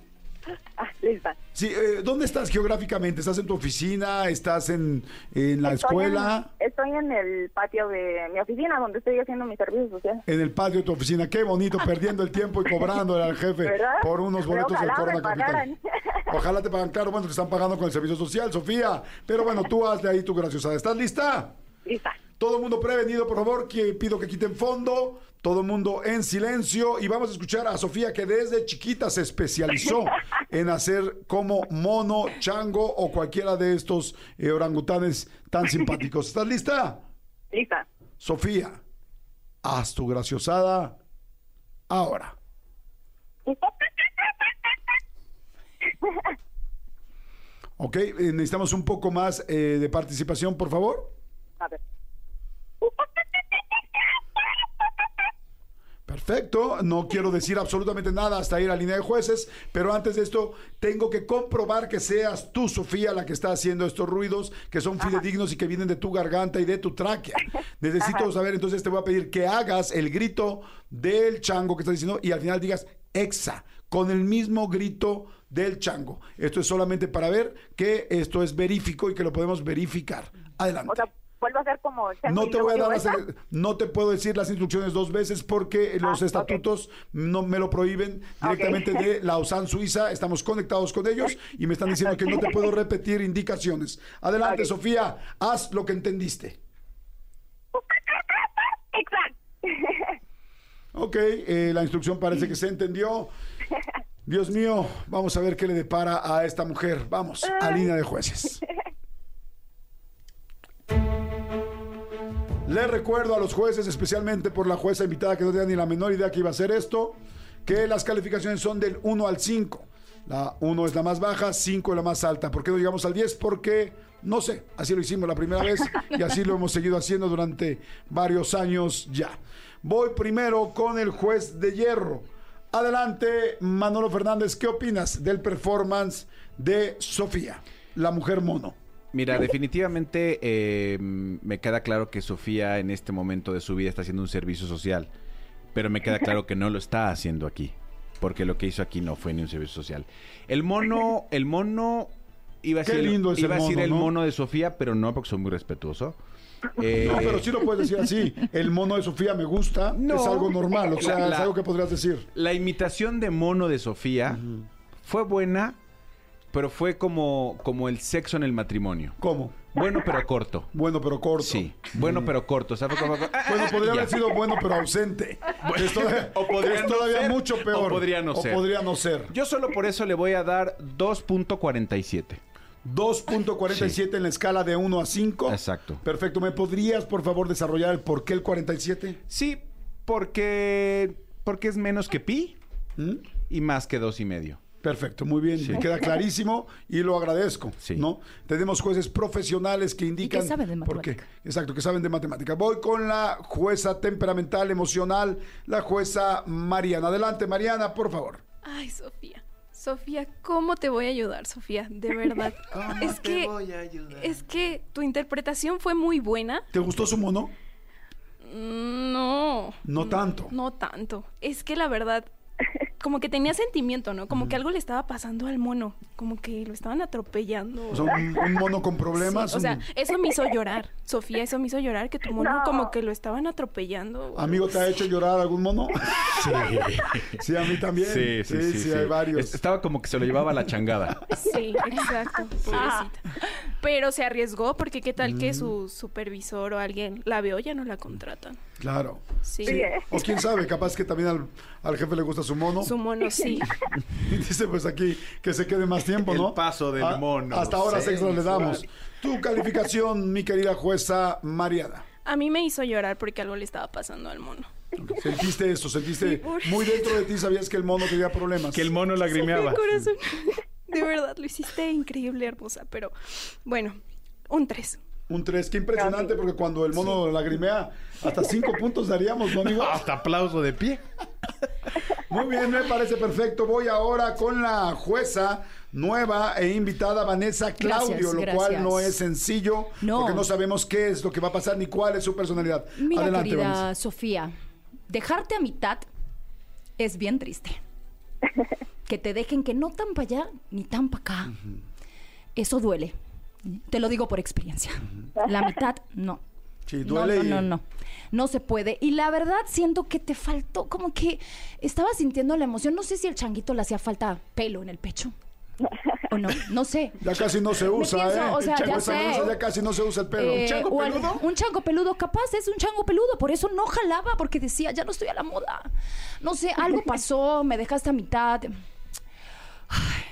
[SPEAKER 8] Ah, lista.
[SPEAKER 2] Sí, eh, ¿dónde estás geográficamente? ¿Estás en tu oficina? ¿Estás en, en la
[SPEAKER 8] Estoy
[SPEAKER 2] escuela?
[SPEAKER 8] en- estoy en el patio de mi oficina donde estoy haciendo mi servicio social.
[SPEAKER 2] En el patio de tu oficina, qué bonito, perdiendo el tiempo y cobrándole al jefe
[SPEAKER 8] ¿Verdad?
[SPEAKER 2] por unos boletos del
[SPEAKER 8] ojalá
[SPEAKER 2] Corona Capital. Ojalá te pagan, claro, bueno, te están pagando con el servicio social, Sofía. Pero bueno, tú hazle ahí tu graciosada. ¿Estás lista?
[SPEAKER 8] Lista.
[SPEAKER 2] Todo el mundo prevenido, por favor, que pido que quiten fondo. Todo el mundo en silencio y vamos a escuchar a Sofía que desde chiquita se especializó en hacer como mono, chango o cualquiera de estos eh, orangutanes tan simpáticos. ¿Estás lista?
[SPEAKER 8] Lista.
[SPEAKER 2] Sofía, haz tu graciosada ahora. Ok, eh, necesitamos un poco más eh, de participación, por favor.
[SPEAKER 8] A ver.
[SPEAKER 2] Perfecto, no quiero decir absolutamente nada hasta ir a línea de jueces, pero antes de esto tengo que comprobar que seas tú, Sofía, la que está haciendo estos ruidos que son fidedignos y que vienen de tu garganta y de tu tráquea. Necesito saber, entonces te voy a pedir que hagas el grito del chango que estás diciendo y al final digas exa, con el mismo grito del chango. Esto es solamente para ver que esto es verífico y que lo podemos verificar. Adelante.
[SPEAKER 8] O sea, vuelvo a hacer como...
[SPEAKER 2] No te voy a dar las, no te puedo decir las instrucciones dos veces porque los
[SPEAKER 8] Ah,
[SPEAKER 2] estatutos no me lo prohíben directamente de la OSAN Suiza. Estamos conectados con ellos y me están diciendo que no te puedo repetir indicaciones. Adelante. Sofía, haz lo que entendiste.
[SPEAKER 8] Exacto.
[SPEAKER 2] Ok, eh, la instrucción parece que se entendió. Dios mío, vamos a ver qué le depara a esta mujer. Vamos, a línea de jueces. Les recuerdo a los jueces, especialmente por la jueza invitada que no tenía ni la menor idea que iba a hacer esto, que las calificaciones son del 1 al 5. La 1 es la más baja, 5 es la más alta. ¿Por qué no llegamos al 10? Porque, no sé, así lo hicimos la primera vez y así lo hemos seguido haciendo durante varios años ya. Voy primero con el juez de hierro. Adelante, Manolo Fernández, ¿qué opinas del performance de Sofía, la mujer mono?
[SPEAKER 4] Mira, definitivamente eh, me queda claro que Sofía en este momento de su vida está haciendo un servicio social, pero me queda claro que no lo está haciendo aquí, porque lo que hizo aquí no fue ni un servicio social. El mono, el mono iba a
[SPEAKER 2] Qué lindo el
[SPEAKER 4] iba a decir
[SPEAKER 2] mono,
[SPEAKER 4] el
[SPEAKER 2] ¿no?
[SPEAKER 4] mono de Sofía, pero no porque soy muy respetuoso. Eh,
[SPEAKER 2] No, pero sí lo puedes decir así. El mono de Sofía me gusta,
[SPEAKER 4] No.
[SPEAKER 2] es algo normal, o sea,
[SPEAKER 4] La-
[SPEAKER 2] es algo que podrías decir.
[SPEAKER 4] La imitación de mono de Sofía Fue buena, pero fue como, como el sexo en el matrimonio.
[SPEAKER 2] ¿Cómo?
[SPEAKER 4] Bueno, pero corto.
[SPEAKER 2] Bueno, pero corto.
[SPEAKER 4] Sí, bueno, pero corto. O sea, fue como-
[SPEAKER 2] Bueno, podría haber sido bueno, pero ausente.
[SPEAKER 4] O podría
[SPEAKER 2] es
[SPEAKER 4] no
[SPEAKER 2] todavía
[SPEAKER 4] ser,
[SPEAKER 2] mucho peor.
[SPEAKER 4] o podría no ser.
[SPEAKER 2] podría no ser.
[SPEAKER 4] Yo solo por eso le voy a dar 2.47.
[SPEAKER 2] 2.47 en la escala de 1 a 5.
[SPEAKER 4] Exacto.
[SPEAKER 2] Perfecto. ¿Me podrías, por favor, desarrollar el por qué el 47?
[SPEAKER 4] Sí, porque, porque es menos que pi
[SPEAKER 2] ¿Mm?
[SPEAKER 4] y más que dos y medio.
[SPEAKER 2] Perfecto, muy bien. Me queda clarísimo y lo agradezco.
[SPEAKER 4] Sí.
[SPEAKER 2] ¿no? Tenemos jueces profesionales que indican.
[SPEAKER 5] saben de
[SPEAKER 2] por qué.
[SPEAKER 5] matemática.
[SPEAKER 2] Exacto, que saben de matemática. Voy con la jueza temperamental, emocional, la jueza Mariana. Adelante, Mariana, por favor.
[SPEAKER 7] Ay, Sofía. Sofía, ¿cómo te voy a ayudar, Sofía? De verdad. es que es que tu interpretación fue muy buena.
[SPEAKER 2] ¿Te gustó su mono?
[SPEAKER 7] No.
[SPEAKER 2] No tanto.
[SPEAKER 7] No tanto. Es que la verdad como que tenía sentimiento, ¿no? Como que algo le estaba pasando al mono, como que lo estaban atropellando.
[SPEAKER 2] O sea, un, un mono con problemas.
[SPEAKER 7] Sí, o sea, eso me hizo llorar. Sofía, eso me hizo llorar que tu mono
[SPEAKER 8] No.
[SPEAKER 7] como que lo estaban atropellando.
[SPEAKER 2] ¿Amigo, te ha hecho llorar algún mono? Sí. Sí, a mí también.
[SPEAKER 4] Sí, sí, sí. sí.
[SPEAKER 2] hay varios.
[SPEAKER 4] Es- Estaba como que se lo llevaba a la changada.
[SPEAKER 7] Sí, exacto. Pobrecita. Pero se arriesgó porque qué tal que su supervisor o alguien la veo ya no la contratan.
[SPEAKER 2] Claro.
[SPEAKER 7] Sí.
[SPEAKER 8] Sí.
[SPEAKER 2] O quién sabe, capaz que también al, al jefe le gusta su mono.
[SPEAKER 7] Su mono sí.
[SPEAKER 2] Y dice, pues aquí que se quede más tiempo, ¿no?
[SPEAKER 4] El paso del
[SPEAKER 2] Ah,
[SPEAKER 4] mono.
[SPEAKER 2] Hasta horas
[SPEAKER 4] Sí,
[SPEAKER 2] extras le damos. Tu calificación, mi querida jueza Mariana.
[SPEAKER 7] A mí me hizo llorar porque algo le estaba pasando al mono.
[SPEAKER 2] ¿Sentiste eso? ¿Sentiste
[SPEAKER 7] Sí,
[SPEAKER 2] muy dentro de ti? ¿Sabías que el mono tenía problemas?
[SPEAKER 4] Que el mono lagrimeaba.
[SPEAKER 7] corazón. De verdad, lo hiciste increíble, hermosa. Pero bueno, un 3.
[SPEAKER 2] Un 3. Qué impresionante, porque cuando el mono lagrimea, hasta 5 puntos daríamos, ¿no, amigo?
[SPEAKER 4] Hasta aplauso de pie.
[SPEAKER 2] Muy bien, me parece perfecto. Voy ahora con la jueza nueva e invitada Vanessa Claudio,
[SPEAKER 5] Gracias,
[SPEAKER 2] lo
[SPEAKER 5] gracias.
[SPEAKER 2] cual no es sencillo
[SPEAKER 5] No.
[SPEAKER 2] porque no sabemos qué es lo que va a pasar ni cuál es su personalidad.
[SPEAKER 5] Mira,
[SPEAKER 2] Adelante,
[SPEAKER 5] querida
[SPEAKER 2] Vanessa.
[SPEAKER 5] Sofía, dejarte a mitad es bien triste. que te dejen que no tan para allá ni tan para acá. Eso duele. Te lo digo por experiencia. La mitad, no.
[SPEAKER 2] Sí,
[SPEAKER 5] No,
[SPEAKER 2] duele
[SPEAKER 5] no,
[SPEAKER 2] y-
[SPEAKER 5] no, no. No se puede. Y la verdad siento que te faltó, como que estaba sintiendo la emoción. No sé si el changuito le hacía falta pelo en el pecho. O no, no sé.
[SPEAKER 2] Ya casi no se usa,
[SPEAKER 5] pienso,
[SPEAKER 2] ¿eh?
[SPEAKER 5] o sea,
[SPEAKER 2] El chango
[SPEAKER 5] ya sé.
[SPEAKER 2] ya casi no se usa el pelo.
[SPEAKER 5] Eh,
[SPEAKER 2] ¿Un chango peludo?
[SPEAKER 5] Un chango peludo, capaz es un chango peludo, por eso no jalaba, porque decía, ya no estoy a la moda. No sé, algo pasó, me dejaste a mitad. Ay,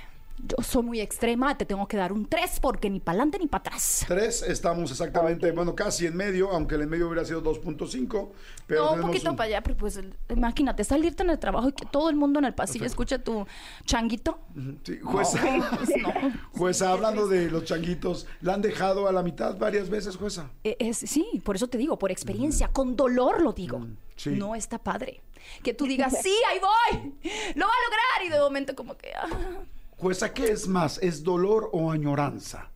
[SPEAKER 5] yo soy muy extrema, te tengo que dar un 3 porque ni para adelante ni para atrás.
[SPEAKER 2] Tres, estamos exactamente, bueno, casi en medio, aunque el en medio hubiera sido 2.5. Pero
[SPEAKER 5] No, un poquito
[SPEAKER 2] un-
[SPEAKER 5] para allá, pero pues imagínate, salirte en el trabajo y que todo el mundo en el pasillo escuche tu changuito.
[SPEAKER 2] Sí, jueza,
[SPEAKER 5] Pues no.
[SPEAKER 2] jueza, hablando de los changuitos, ¿la han dejado a la mitad varias veces, jueza?
[SPEAKER 5] Eh, Es, sí, por eso te digo, por experiencia, con dolor lo digo.
[SPEAKER 2] sí.
[SPEAKER 5] No está padre. Que tú digas, sí, ahí voy, lo va a lograr y de momento como que ah,
[SPEAKER 2] Jueza, ¿qué es más? ¿Es dolor o añoranza?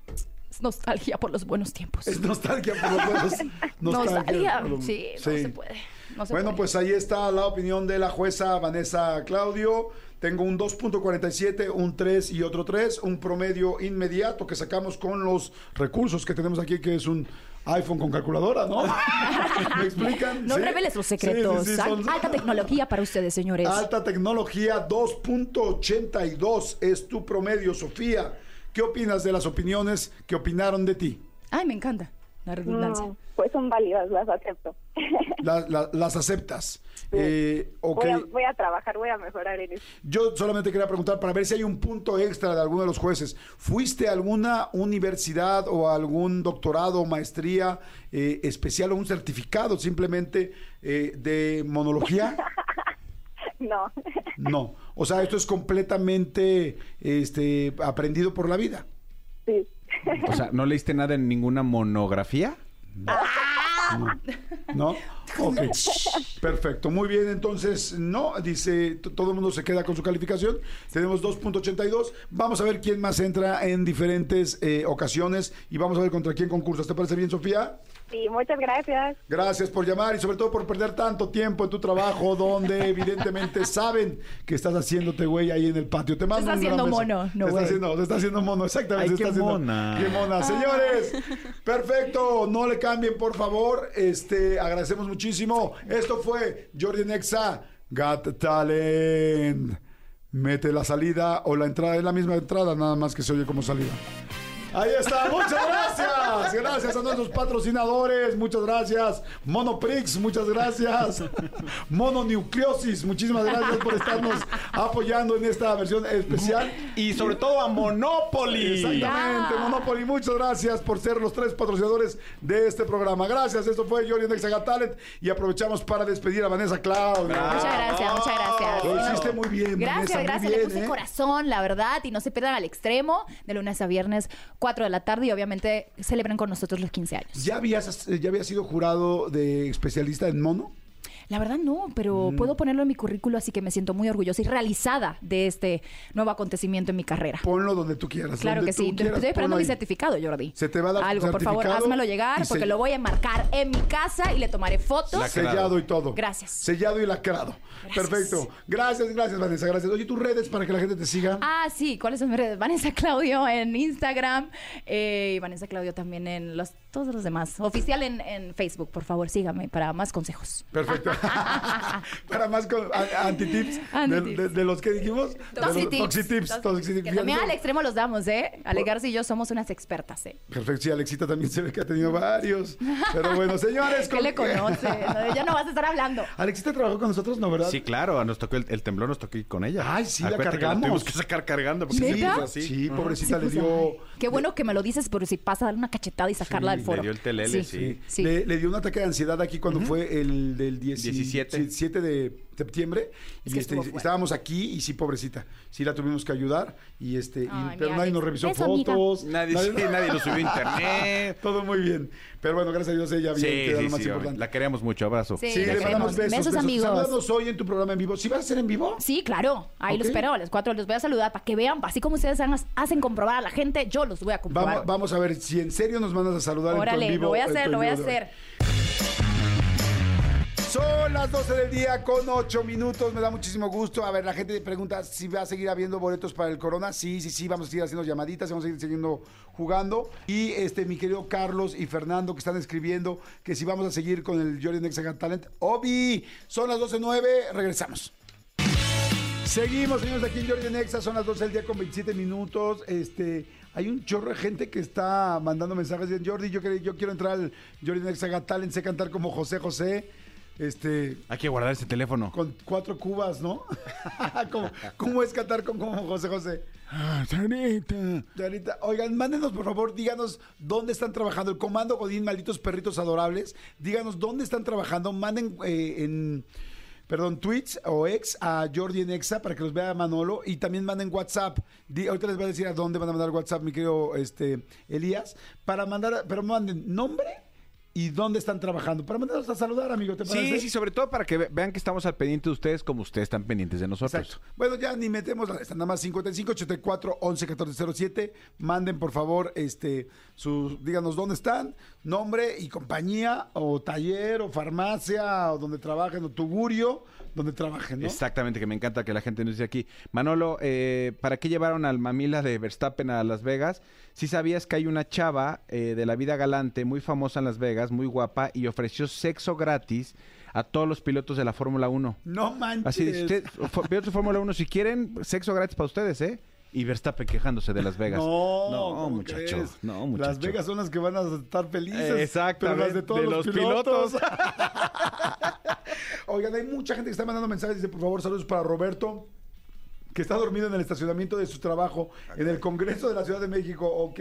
[SPEAKER 5] es nostalgia por los buenos tiempos.
[SPEAKER 2] Es nostalgia por los buenos.
[SPEAKER 5] nostalgia,
[SPEAKER 2] los-
[SPEAKER 5] sí, no se puede. no se
[SPEAKER 2] bueno,
[SPEAKER 5] puede.
[SPEAKER 2] pues ahí está la opinión de la jueza Vanessa Claudio. Tengo un 2.47, un 3 y otro 3, un promedio inmediato que sacamos con los recursos que tenemos aquí, que es un iPhone con calculadora, ¿no? ¿Me explican?
[SPEAKER 5] No
[SPEAKER 2] ¿Sí?
[SPEAKER 5] reveles los
[SPEAKER 2] Sí, sí,
[SPEAKER 5] secretos.
[SPEAKER 2] sí,
[SPEAKER 5] Al-
[SPEAKER 2] son-
[SPEAKER 5] Alta tecnología para ustedes, señores.
[SPEAKER 2] Alta tecnología 2.82 es tu promedio, Sofía. ¿Qué opinas de las opiniones que opinaron de ti?
[SPEAKER 5] Ay, me encanta la redundancia.
[SPEAKER 8] Mm, pues son válidas, las acepto.
[SPEAKER 2] La- la- las aceptas. Eh, ok.
[SPEAKER 8] voy, a, voy a trabajar, voy a mejorar en eso.
[SPEAKER 2] Yo solamente quería preguntar para ver si hay un punto extra de alguno de los jueces. ¿Fuiste a alguna universidad o a algún doctorado o maestría eh, especial o un certificado simplemente eh, de monología?
[SPEAKER 8] No,
[SPEAKER 2] No. O sea, esto es completamente este, aprendido por la vida.
[SPEAKER 8] sí.
[SPEAKER 4] O sea, ¿no leíste nada en ninguna monografía?
[SPEAKER 2] ¿No? Ok. Perfecto. Muy bien. Entonces, no, dice, todo el mundo se queda con su calificación. Tenemos 2.82. Vamos a ver quién más entra en diferentes eh, ocasiones y vamos a ver contra quién concursas. ¿Te parece bien, Sofía?
[SPEAKER 8] Sí, muchas gracias.
[SPEAKER 2] Gracias por llamar y sobre todo por perder tanto tiempo en tu trabajo donde evidentemente saben que estás haciéndote güey ahí en el patio. Te mando
[SPEAKER 5] está
[SPEAKER 2] un gran
[SPEAKER 5] haciendo mono, no
[SPEAKER 2] Se está
[SPEAKER 5] güey.
[SPEAKER 2] haciendo, se está haciendo mono, exactamente.
[SPEAKER 4] Ay,
[SPEAKER 2] se está
[SPEAKER 4] qué
[SPEAKER 2] haciendo-
[SPEAKER 4] mona.
[SPEAKER 2] Qué mona. Señores, perfecto. No le cambien, por favor. Este, agradecemos muchísimo. Esto fue Jordi Nexa, Got Talent. mete la salida o la entrada, es la misma entrada, nada más que se oye como salida. Ahí está, muchas gracias. Gracias a nuestros patrocinadores, muchas gracias. Monoprix, muchas gracias. Mononucleosis, muchísimas gracias por estarnos apoyando en esta versión especial.
[SPEAKER 4] Y sobre todo a Monopoly.
[SPEAKER 2] Exactamente, Monopoly, muchas gracias por ser los tres patrocinadores de este programa. Gracias, esto fue Jordi Nexa Talent y aprovechamos para despedir a Vanessa Claudia.
[SPEAKER 5] Muchas gracias, muchas gracias.
[SPEAKER 2] Lo hiciste muy bien,
[SPEAKER 5] Gracias,
[SPEAKER 2] Vanessa,
[SPEAKER 5] gracias.
[SPEAKER 2] bien,
[SPEAKER 5] Le puse
[SPEAKER 2] ¿eh?
[SPEAKER 5] corazón, la verdad. Y no se pierdan al extremo de lunes a viernes, 4 de la tarde. Y obviamente celebren con nosotros los 15 años.
[SPEAKER 2] ¿Ya habías, ya habías sido jurado de especialista en mono?
[SPEAKER 5] La verdad no, pero
[SPEAKER 2] Mm.
[SPEAKER 5] puedo ponerlo en mi currículo, así que me siento muy orgullosa y realizada de este nuevo acontecimiento en mi carrera.
[SPEAKER 2] Ponlo donde tú quieras.
[SPEAKER 5] Claro que sí. Estoy esperando mi certificado, Jordi.
[SPEAKER 2] Se te va a dar
[SPEAKER 5] Algo, por favor, házmelo llegar porque lo voy a enmarcar en mi casa y le tomaré fotos.
[SPEAKER 2] Sellado y todo.
[SPEAKER 5] Gracias.
[SPEAKER 2] Sellado y lacrado.
[SPEAKER 5] Gracias.
[SPEAKER 2] Perfecto. Gracias, gracias, Vanessa. Gracias. Oye, tus redes para que la gente te siga.
[SPEAKER 5] Ah, sí, ¿cuáles son mis redes? Vanessa Claudio en Instagram eh, y Vanessa Claudio también en los todos los demás. Oficial en, en Facebook, por favor, sígame para más consejos.
[SPEAKER 2] Perfecto. para más con, a- antitips de,
[SPEAKER 5] Antitips.
[SPEAKER 2] de- de los que dijimos.
[SPEAKER 5] Toxitips.
[SPEAKER 2] Toxitips.
[SPEAKER 5] Que también al extremo los damos, ¿eh? Alegarse y yo somos unas expertas, ¿eh?
[SPEAKER 2] Perfecto. Sí, Alexita también se ve que ha tenido varios. Pero bueno, señores.
[SPEAKER 5] ¿Qué
[SPEAKER 2] con-
[SPEAKER 5] le conoce? No, ya no vas a estar hablando.
[SPEAKER 2] Alexita trabajó con nosotros, ¿no, verdad?
[SPEAKER 4] Sí, claro, nos tocó el, el temblor, nos tocó ir con ella.
[SPEAKER 2] Ay, sí, la
[SPEAKER 4] Acuérdate que
[SPEAKER 2] cargamos.
[SPEAKER 4] tuvimos que sacar cargando porque se así.
[SPEAKER 2] Sí, pobrecita le dio.
[SPEAKER 5] Qué bueno que me lo dices, pero si pasa, darle una cachetada y sacarla
[SPEAKER 4] Sí,
[SPEAKER 5] del foro.
[SPEAKER 4] le dio el telele, sí.
[SPEAKER 5] Sí.
[SPEAKER 2] Le, le dio un ataque de ansiedad aquí cuando fue el del 10
[SPEAKER 4] 17.
[SPEAKER 2] 17 de septiembre.
[SPEAKER 5] Es
[SPEAKER 2] y este, estábamos aquí y sí, pobrecita. Sí la tuvimos que ayudar. Y este, y- pero nadie nos revisó fotos.
[SPEAKER 4] Nadie, sí, nadie lo subió a internet.
[SPEAKER 2] Todo muy bien. Pero bueno, gracias a Dios ella bien,
[SPEAKER 4] Sí,
[SPEAKER 2] que era
[SPEAKER 4] sí,
[SPEAKER 2] lo más
[SPEAKER 4] sí,
[SPEAKER 2] importante.
[SPEAKER 4] la queremos mucho, abrazo.
[SPEAKER 5] Sí,
[SPEAKER 2] Sí, le
[SPEAKER 5] queremos.
[SPEAKER 2] mandamos besos.
[SPEAKER 5] Besos, amigos.
[SPEAKER 2] Salúdanos hoy en tu programa en vivo. ¿Sí vas a hacer en vivo?
[SPEAKER 5] Sí, claro. Ahí
[SPEAKER 2] Ok.
[SPEAKER 5] los espero a las cuatro. Los voy a saludar para que vean. Así como ustedes hacen comprobar a la gente, yo los voy a comprobar.
[SPEAKER 2] Vamos, vamos a ver si en serio nos mandas a saludar en tu
[SPEAKER 5] Órale,
[SPEAKER 2] en vivo.
[SPEAKER 5] lo voy a hacer, lo voy a hacer.
[SPEAKER 2] Son las 12 del día con 8 minutos. Me da muchísimo gusto. A ver, la gente pregunta si va a seguir habiendo boletos para el Corona. Sí, sí, sí. Vamos a seguir haciendo llamaditas. Vamos a seguir siguiendo jugando. Y este, mi querido Carlos y Fernando que están escribiendo que si vamos a seguir con el Jordi Nexa Got Talent. Obi, son las 12.09. Regresamos. Seguimos, señores, aquí en Jordi Nexa. Son las 12 del día con 27 minutos. Este, hay un chorro de gente que está mandando mensajes. Jordi, yo, quiero- entrar al Jordi Nexa Talent. Sé cantar como José José. Este,
[SPEAKER 4] Hay que guardar ese teléfono.
[SPEAKER 2] con cuatro cubas, ¿no? ¿Cómo, cómo es cantar con como José José?
[SPEAKER 6] Ah, Sarita.
[SPEAKER 2] Ahorita, oigan, mándenos por favor, díganos dónde están trabajando. El Comando Godín, malditos perritos adorables. Díganos dónde están trabajando. Manden eh, en, perdón, tweets o ex a Jordi en Exa para que los vea Manolo. Y también manden WhatsApp. Di- ahorita les voy a decir a dónde van a mandar WhatsApp, mi querido este, Elías. Para mandar, pero manden nombre y dónde están trabajando. Para mandarlos a saludar, amigo. ¿te parece?
[SPEAKER 4] Sí, sí, sobre todo para que ve- vean que estamos al pendiente de ustedes como ustedes están pendientes de nosotros.
[SPEAKER 2] Exacto. Bueno, ya ni metemos la nada más 55 84 11 14 07. Manden por favor este sus díganos dónde están, nombre y compañía o taller o farmacia o donde trabajen o tugurio, donde trabajen, ¿no?
[SPEAKER 4] Exactamente, que me encanta que la gente nos dice aquí. Manolo, eh, ¿para qué llevaron al mamila de Verstappen a Las Vegas? Si sabías que hay una chava eh, de la vida galante, muy famosa en Las Vegas, muy guapa, y ofreció sexo gratis a todos los pilotos de la Fórmula 1.
[SPEAKER 2] No manches.
[SPEAKER 4] Así usted, pilotos de Fórmula 1, si quieren, sexo gratis para ustedes, ¿eh? Y Verstappen quejándose de Las Vegas.
[SPEAKER 2] No,
[SPEAKER 4] no
[SPEAKER 2] ¿cómo
[SPEAKER 4] muchacho.
[SPEAKER 2] crees?
[SPEAKER 4] No, muchacho.
[SPEAKER 2] Las Vegas son las que van a estar felices.
[SPEAKER 4] Exactamente,
[SPEAKER 2] Pero las de todos
[SPEAKER 4] de
[SPEAKER 2] los,
[SPEAKER 4] los
[SPEAKER 2] pilotos.
[SPEAKER 4] pilotos.
[SPEAKER 2] Oigan, hay mucha gente que está mandando mensajes. Dice, por favor, saludos para Roberto, que está dormido en el estacionamiento de su trabajo en el Congreso de la Ciudad de México. Ok.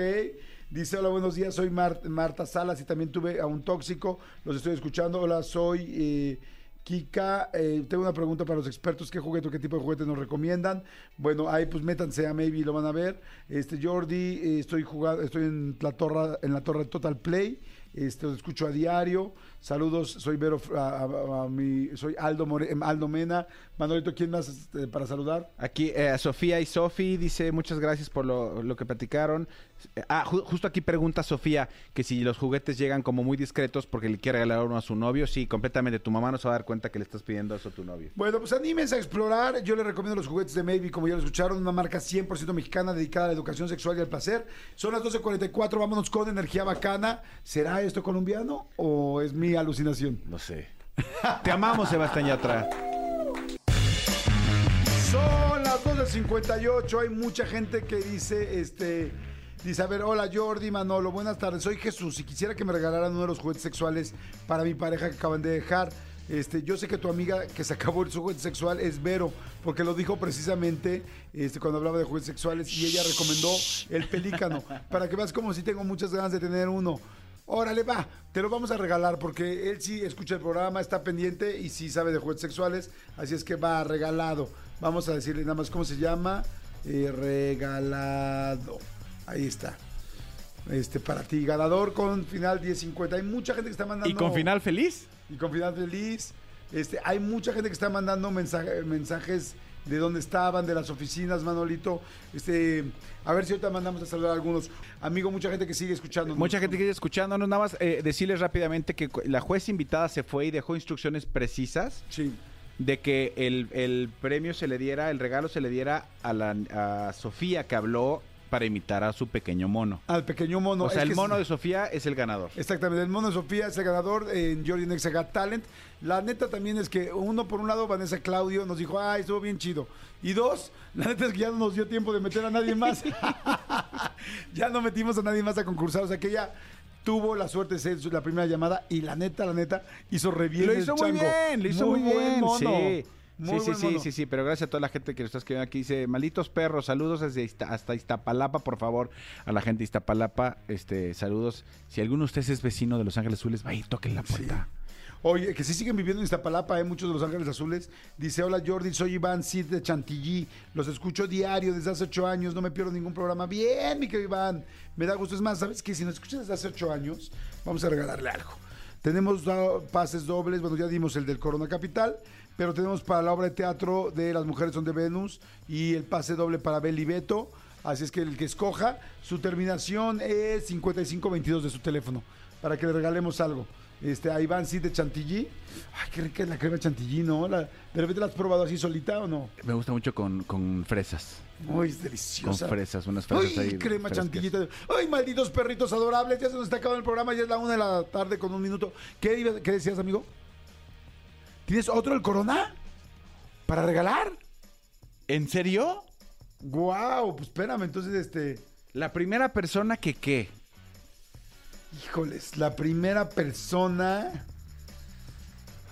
[SPEAKER 2] Dice, hola, buenos días, soy Mar- Marta Salas y también tuve a un tóxico. Los estoy escuchando. Hola, soy eh, Kika. Eh, tengo una pregunta para los expertos. ¿Qué juguete o qué tipo de juguetes nos recomiendan? Bueno, ahí pues métanse a Maybe y lo van a ver. Este, Jordi, eh, estoy jugando, estoy en la torre, en la torre Total Play. Este, lo escucho a diario. Saludos, soy Vero, a- a- a mi- soy Aldo, More- em, Aldo Mena. Manolito, ¿quién más este, para saludar?
[SPEAKER 4] Aquí eh, Sofía y Sofi dice muchas gracias por lo, lo que platicaron. Eh, Ah, ju- justo aquí pregunta Sofía que si los juguetes llegan como muy discretos porque le quiere regalar uno a su novio. Sí, completamente. Tu mamá no se va a dar cuenta que le estás pidiendo eso a tu novio.
[SPEAKER 2] Bueno, pues anímense a explorar. Yo les recomiendo los juguetes de Maybe, como ya lo escucharon, una marca 100% mexicana dedicada a la educación sexual y al placer. Son las 12.44, vámonos con energía bacana. ¿Será esto colombiano o es mi alucinación?
[SPEAKER 4] No sé. Te amamos, Sebastián Yatra.
[SPEAKER 2] Son las 12 al 58. Hay mucha gente que dice, este, dice, a ver, hola Jordi, Manolo, buenas tardes. Soy Jesús y quisiera que me regalaran uno de los juguetes sexuales para mi pareja que acaban de dejar. Este, yo sé que tu amiga que se acabó su juguete sexual es Vero, porque lo dijo precisamente este, cuando hablaba de juguetes sexuales y ella recomendó el pelícano. Para que veas como si tengo muchas ganas de tener uno. Órale, va, te lo vamos a regalar porque él sí escucha el programa, está pendiente y sí sabe de juguetes sexuales, así es que va regalado. Vamos a decirle nada más cómo se llama. Eh, regalado. Ahí está. Este, para ti, ganador con final 1050. Hay mucha gente que está mandando.
[SPEAKER 4] ¿Y con final feliz?
[SPEAKER 2] Y con final feliz. Este, hay mucha gente que está mandando mensaje- mensajes de dónde estaban, de las oficinas, Manolito. Este, a ver si ahorita mandamos a saludar a algunos. Amigo, mucha gente que sigue escuchando.
[SPEAKER 4] Mucha gente que está escuchándonos, nada más eh, decirles rápidamente que la juez invitada se fue y dejó instrucciones precisas
[SPEAKER 2] Sí.
[SPEAKER 4] de que el, el premio se le diera, el regalo se le diera a, la, a Sofía que habló para imitar a su pequeño mono.
[SPEAKER 2] Al pequeño mono.
[SPEAKER 4] o sea, el mono
[SPEAKER 2] es-
[SPEAKER 4] de Sofía es el ganador.
[SPEAKER 2] Exactamente, el mono de Sofía es el ganador en Jordi Nexa Got Talent. La neta también es que, uno, por un lado, Vanessa Claudio nos dijo, ay, estuvo bien chido. Y dos, la neta es que ya no nos dio tiempo de meter a nadie más. ya no metimos a nadie más a concursar. O sea que ella tuvo la suerte de ser la primera llamada y la neta, la neta, hizo re bien
[SPEAKER 4] Lo
[SPEAKER 2] el
[SPEAKER 4] hizo muy
[SPEAKER 2] chango.
[SPEAKER 4] bien, lo hizo muy,
[SPEAKER 2] buen
[SPEAKER 4] bien.
[SPEAKER 2] mono.
[SPEAKER 4] Sí.
[SPEAKER 2] Muy
[SPEAKER 4] sí, sí, sí, sí, sí, pero gracias a toda la gente que nos está escribiendo aquí. Dice, malditos perros, saludos desde hasta Iztapalapa, por favor, a la gente de Iztapalapa, este, saludos. Si alguno de ustedes es vecino de Los Ángeles Azules, vaya y toquen la puerta.
[SPEAKER 2] Oye, que sí siguen viviendo en Iztapalapa, hay muchos de Los Ángeles Azules. Dice, hola Jordi, soy Iván Cid de Chantilly. Los escucho diario desde hace ocho años, no me pierdo ningún programa. Bien, mi querido Iván. Me da gusto. Es más, ¿sabes qué? Si nos escuchas desde hace ocho años, vamos a regalarle algo. Tenemos ah, pases dobles, bueno, ya dimos el del Corona Capital, pero tenemos para la obra de teatro de Las Mujeres son de Venus y el pase doble para Bel y Beto. Así es que el que escoja, su terminación es 5522 de su teléfono, para que le regalemos algo. Este, a Iván Cid de Chantilly. Ay, qué rica es la crema de Chantilly, ¿no? La- ¿De repente la has probado así solita o no?
[SPEAKER 4] Me gusta mucho con, con fresas.
[SPEAKER 2] Uy, es
[SPEAKER 4] Con
[SPEAKER 2] deliciosa.
[SPEAKER 4] fresas, unas fresas
[SPEAKER 2] Ay,
[SPEAKER 4] ahí.
[SPEAKER 2] crema
[SPEAKER 4] frescas.
[SPEAKER 2] chantillyita. Ay, malditos perritos adorables. Ya se nos está acabando el programa. Ya es la una de la tarde con un minuto. ¿Qué, qué decías, amigo? ¿Tienes otro el Corona? ¿Para regalar?
[SPEAKER 4] ¿En serio?
[SPEAKER 2] Guau, pues espérame, entonces, este...
[SPEAKER 4] La primera persona que qué.
[SPEAKER 2] Híjoles, la primera persona...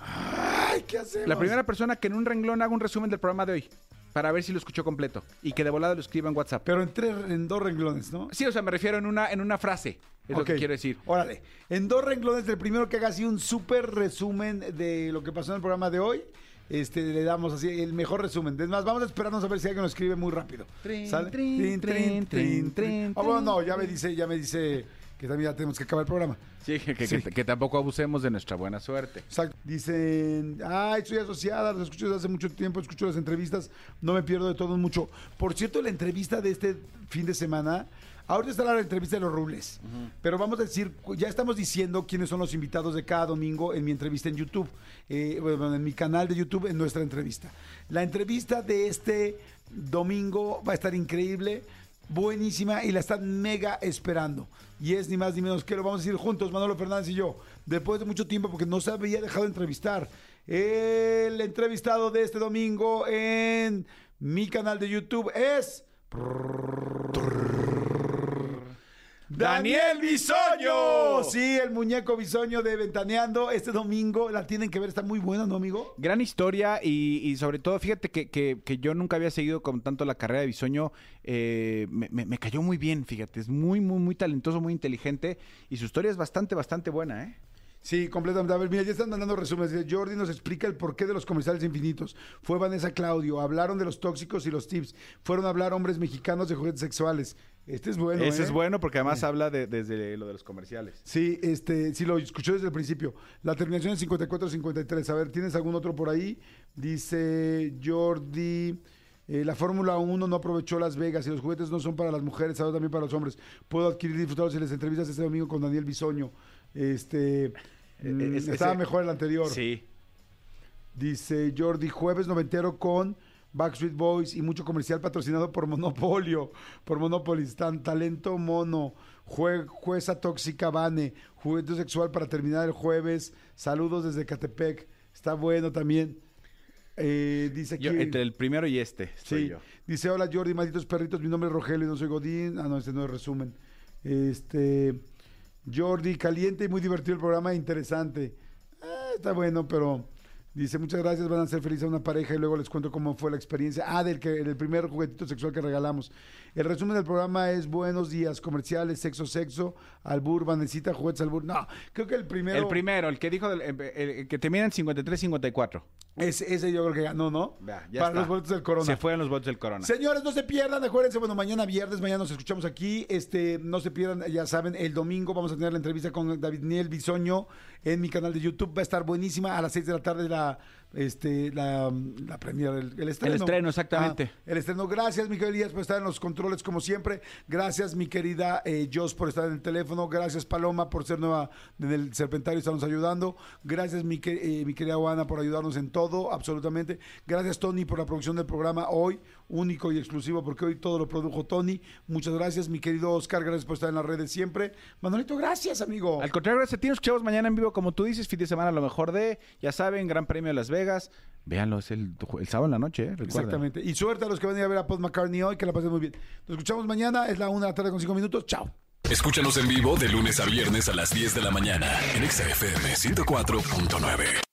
[SPEAKER 2] Ay, ¿qué hacemos?
[SPEAKER 4] La primera persona que en un renglón haga un resumen del programa de hoy. Para ver si lo escuchó completo. Y que de volada lo escriba en WhatsApp.
[SPEAKER 2] Pero en, tres, en dos renglones, ¿no?
[SPEAKER 4] Sí, o sea, me refiero en una, en una frase. Es lo
[SPEAKER 2] Ok,
[SPEAKER 4] que quiero decir.
[SPEAKER 2] Órale. En dos renglones, del primero que haga así un súper resumen de lo que pasó en el programa de hoy. Este, le damos así el mejor resumen. Es más, vamos a esperarnos a ver si alguien lo escribe muy rápido.
[SPEAKER 4] Trin,
[SPEAKER 2] ¿Sale?
[SPEAKER 4] trin, trin, trin, trin,
[SPEAKER 2] Ah, bueno, no, ya me dice, ya me dice que también ya tenemos que acabar el programa.
[SPEAKER 4] Sí, que, que-
[SPEAKER 2] Sí.
[SPEAKER 4] que- que tampoco abusemos de nuestra buena suerte.
[SPEAKER 2] Exacto. Dicen, ay, soy asociada, los escucho desde hace mucho tiempo, escucho las entrevistas, no me pierdo de todo mucho. Por cierto, la entrevista de este fin de semana, ahorita está la entrevista de los Rubles, pero vamos a decir, ya estamos diciendo quiénes son los invitados de cada domingo en mi entrevista en YouTube, eh, bueno, en mi canal de YouTube, en nuestra entrevista. La entrevista de este domingo va a estar increíble. Buenísima y la están mega esperando. Y es ni más ni menos que lo vamos a decir juntos, Manolo Fernández y yo, después de mucho tiempo, porque no se había dejado de entrevistar. El entrevistado de este domingo en mi canal de YouTube es. Daniel Bisoño. Sí, el muñeco Bisoño de Ventaneando. Este domingo la tienen que ver, está muy buena, ¿no, amigo?
[SPEAKER 4] Gran historia y, y sobre todo, fíjate que, que- que yo nunca había seguido con tanto la carrera de Bisoño. eh, me, me- me cayó muy bien, fíjate. Es muy, muy, muy talentoso, muy inteligente y su historia es bastante, bastante buena, ¿eh?
[SPEAKER 2] Sí, completamente. A ver, mira, ya están mandando resúmenes. Jordi nos explica el porqué de los comerciales infinitos. Fue Vanessa Claudio. Hablaron de los tóxicos y los tips. Fueron a hablar hombres mexicanos de juguetes sexuales. Este es bueno.
[SPEAKER 4] Ese
[SPEAKER 2] ¿eh?
[SPEAKER 4] es bueno porque además habla de, desde lo de los comerciales.
[SPEAKER 2] Sí, este, sí lo escuchó desde el principio. La terminación es 54-53. A ver, ¿tienes algún otro por ahí? Dice Jordi. eh, la Fórmula 1 no aprovechó Las Vegas y los juguetes no son para las mujeres, ahora también para los hombres. Puedo adquirir y disfrutarlos en las entrevistas este domingo con Daniel Bisoño. Este, mm,
[SPEAKER 4] es-
[SPEAKER 2] estaba
[SPEAKER 4] ese-
[SPEAKER 2] mejor el anterior.
[SPEAKER 4] Sí.
[SPEAKER 2] Dice Jordi, jueves noventero con Backstreet Boys y mucho comercial patrocinado por Monopolio, por Monopoly. Están Talento Mono, jue- Jueza Tóxica Bane, Juguete Sexual para terminar el jueves. Saludos desde Catepec. Está bueno también. Eh, Eh, dice aquí.
[SPEAKER 4] Yo, entre el primero y este. soy
[SPEAKER 2] Sí,
[SPEAKER 4] yo.
[SPEAKER 2] dice, hola Jordi, malditos perritos, mi nombre es Rogelio, no soy Godín. Ah, no, este no es resumen. Este, Jordi, caliente y muy divertido el programa, interesante. Ah, está bueno, pero dice, muchas gracias, van a hacer feliz a una pareja y luego les cuento cómo fue la experiencia. Ah, del, que, del primer juguetito sexual que regalamos. El resumen del programa es buenos días, comerciales, sexo, sexo, albur, vanecita, juguetes, albur. No, creo que el primero...
[SPEAKER 4] El primero, el que dijo, del- el, el que termina en 53-54.
[SPEAKER 2] Ese, ese yo creo que ganó, ¿no?
[SPEAKER 4] Ya
[SPEAKER 2] Para
[SPEAKER 4] está.
[SPEAKER 2] los boletos del Corona.
[SPEAKER 4] Se fueron los votos del Corona.
[SPEAKER 2] Señores, no se pierdan, acuérdense, bueno, mañana viernes, mañana nos escuchamos aquí. Este, no se pierdan, ya saben, el domingo vamos a tener la entrevista con David Niel Bisoño en mi canal de YouTube. Va a estar buenísima a las 6 de la tarde la, este, la, la premiere, el, el estreno.
[SPEAKER 4] El estreno, exactamente.
[SPEAKER 2] Ah, el estreno. Gracias, Miguel Elías, por estar en los controles como siempre. Gracias, mi querida eh, Jos, por estar en el teléfono. Gracias, Paloma, por ser nueva en el Serpentario y estarnos ayudando. Gracias, mi, que- eh, mi querida Juana, por ayudarnos en todo, absolutamente. Gracias, Tony, por la producción del programa hoy, único y exclusivo, porque hoy todo lo produjo Tony. Muchas gracias, mi querido Oscar. Gracias por estar en las redes siempre. Manolito, gracias, amigo.
[SPEAKER 4] Al contrario, gracias a ti. Nos escuchamos mañana en vivo, como tú dices, fin de semana, lo mejor de, ya saben, Gran Premio de Las Vegas. Véanlo, es el, el sábado en la noche, ¿eh?
[SPEAKER 2] Exactamente. Y suerte a los que van a ir a ver a Paul McCartney hoy, que la pasen muy bien. Nos escuchamos mañana, es la una de la tarde con cinco minutos. Chao.
[SPEAKER 1] Escúchanos en vivo de lunes a viernes a las 10 de la mañana en Exa FM 104.9.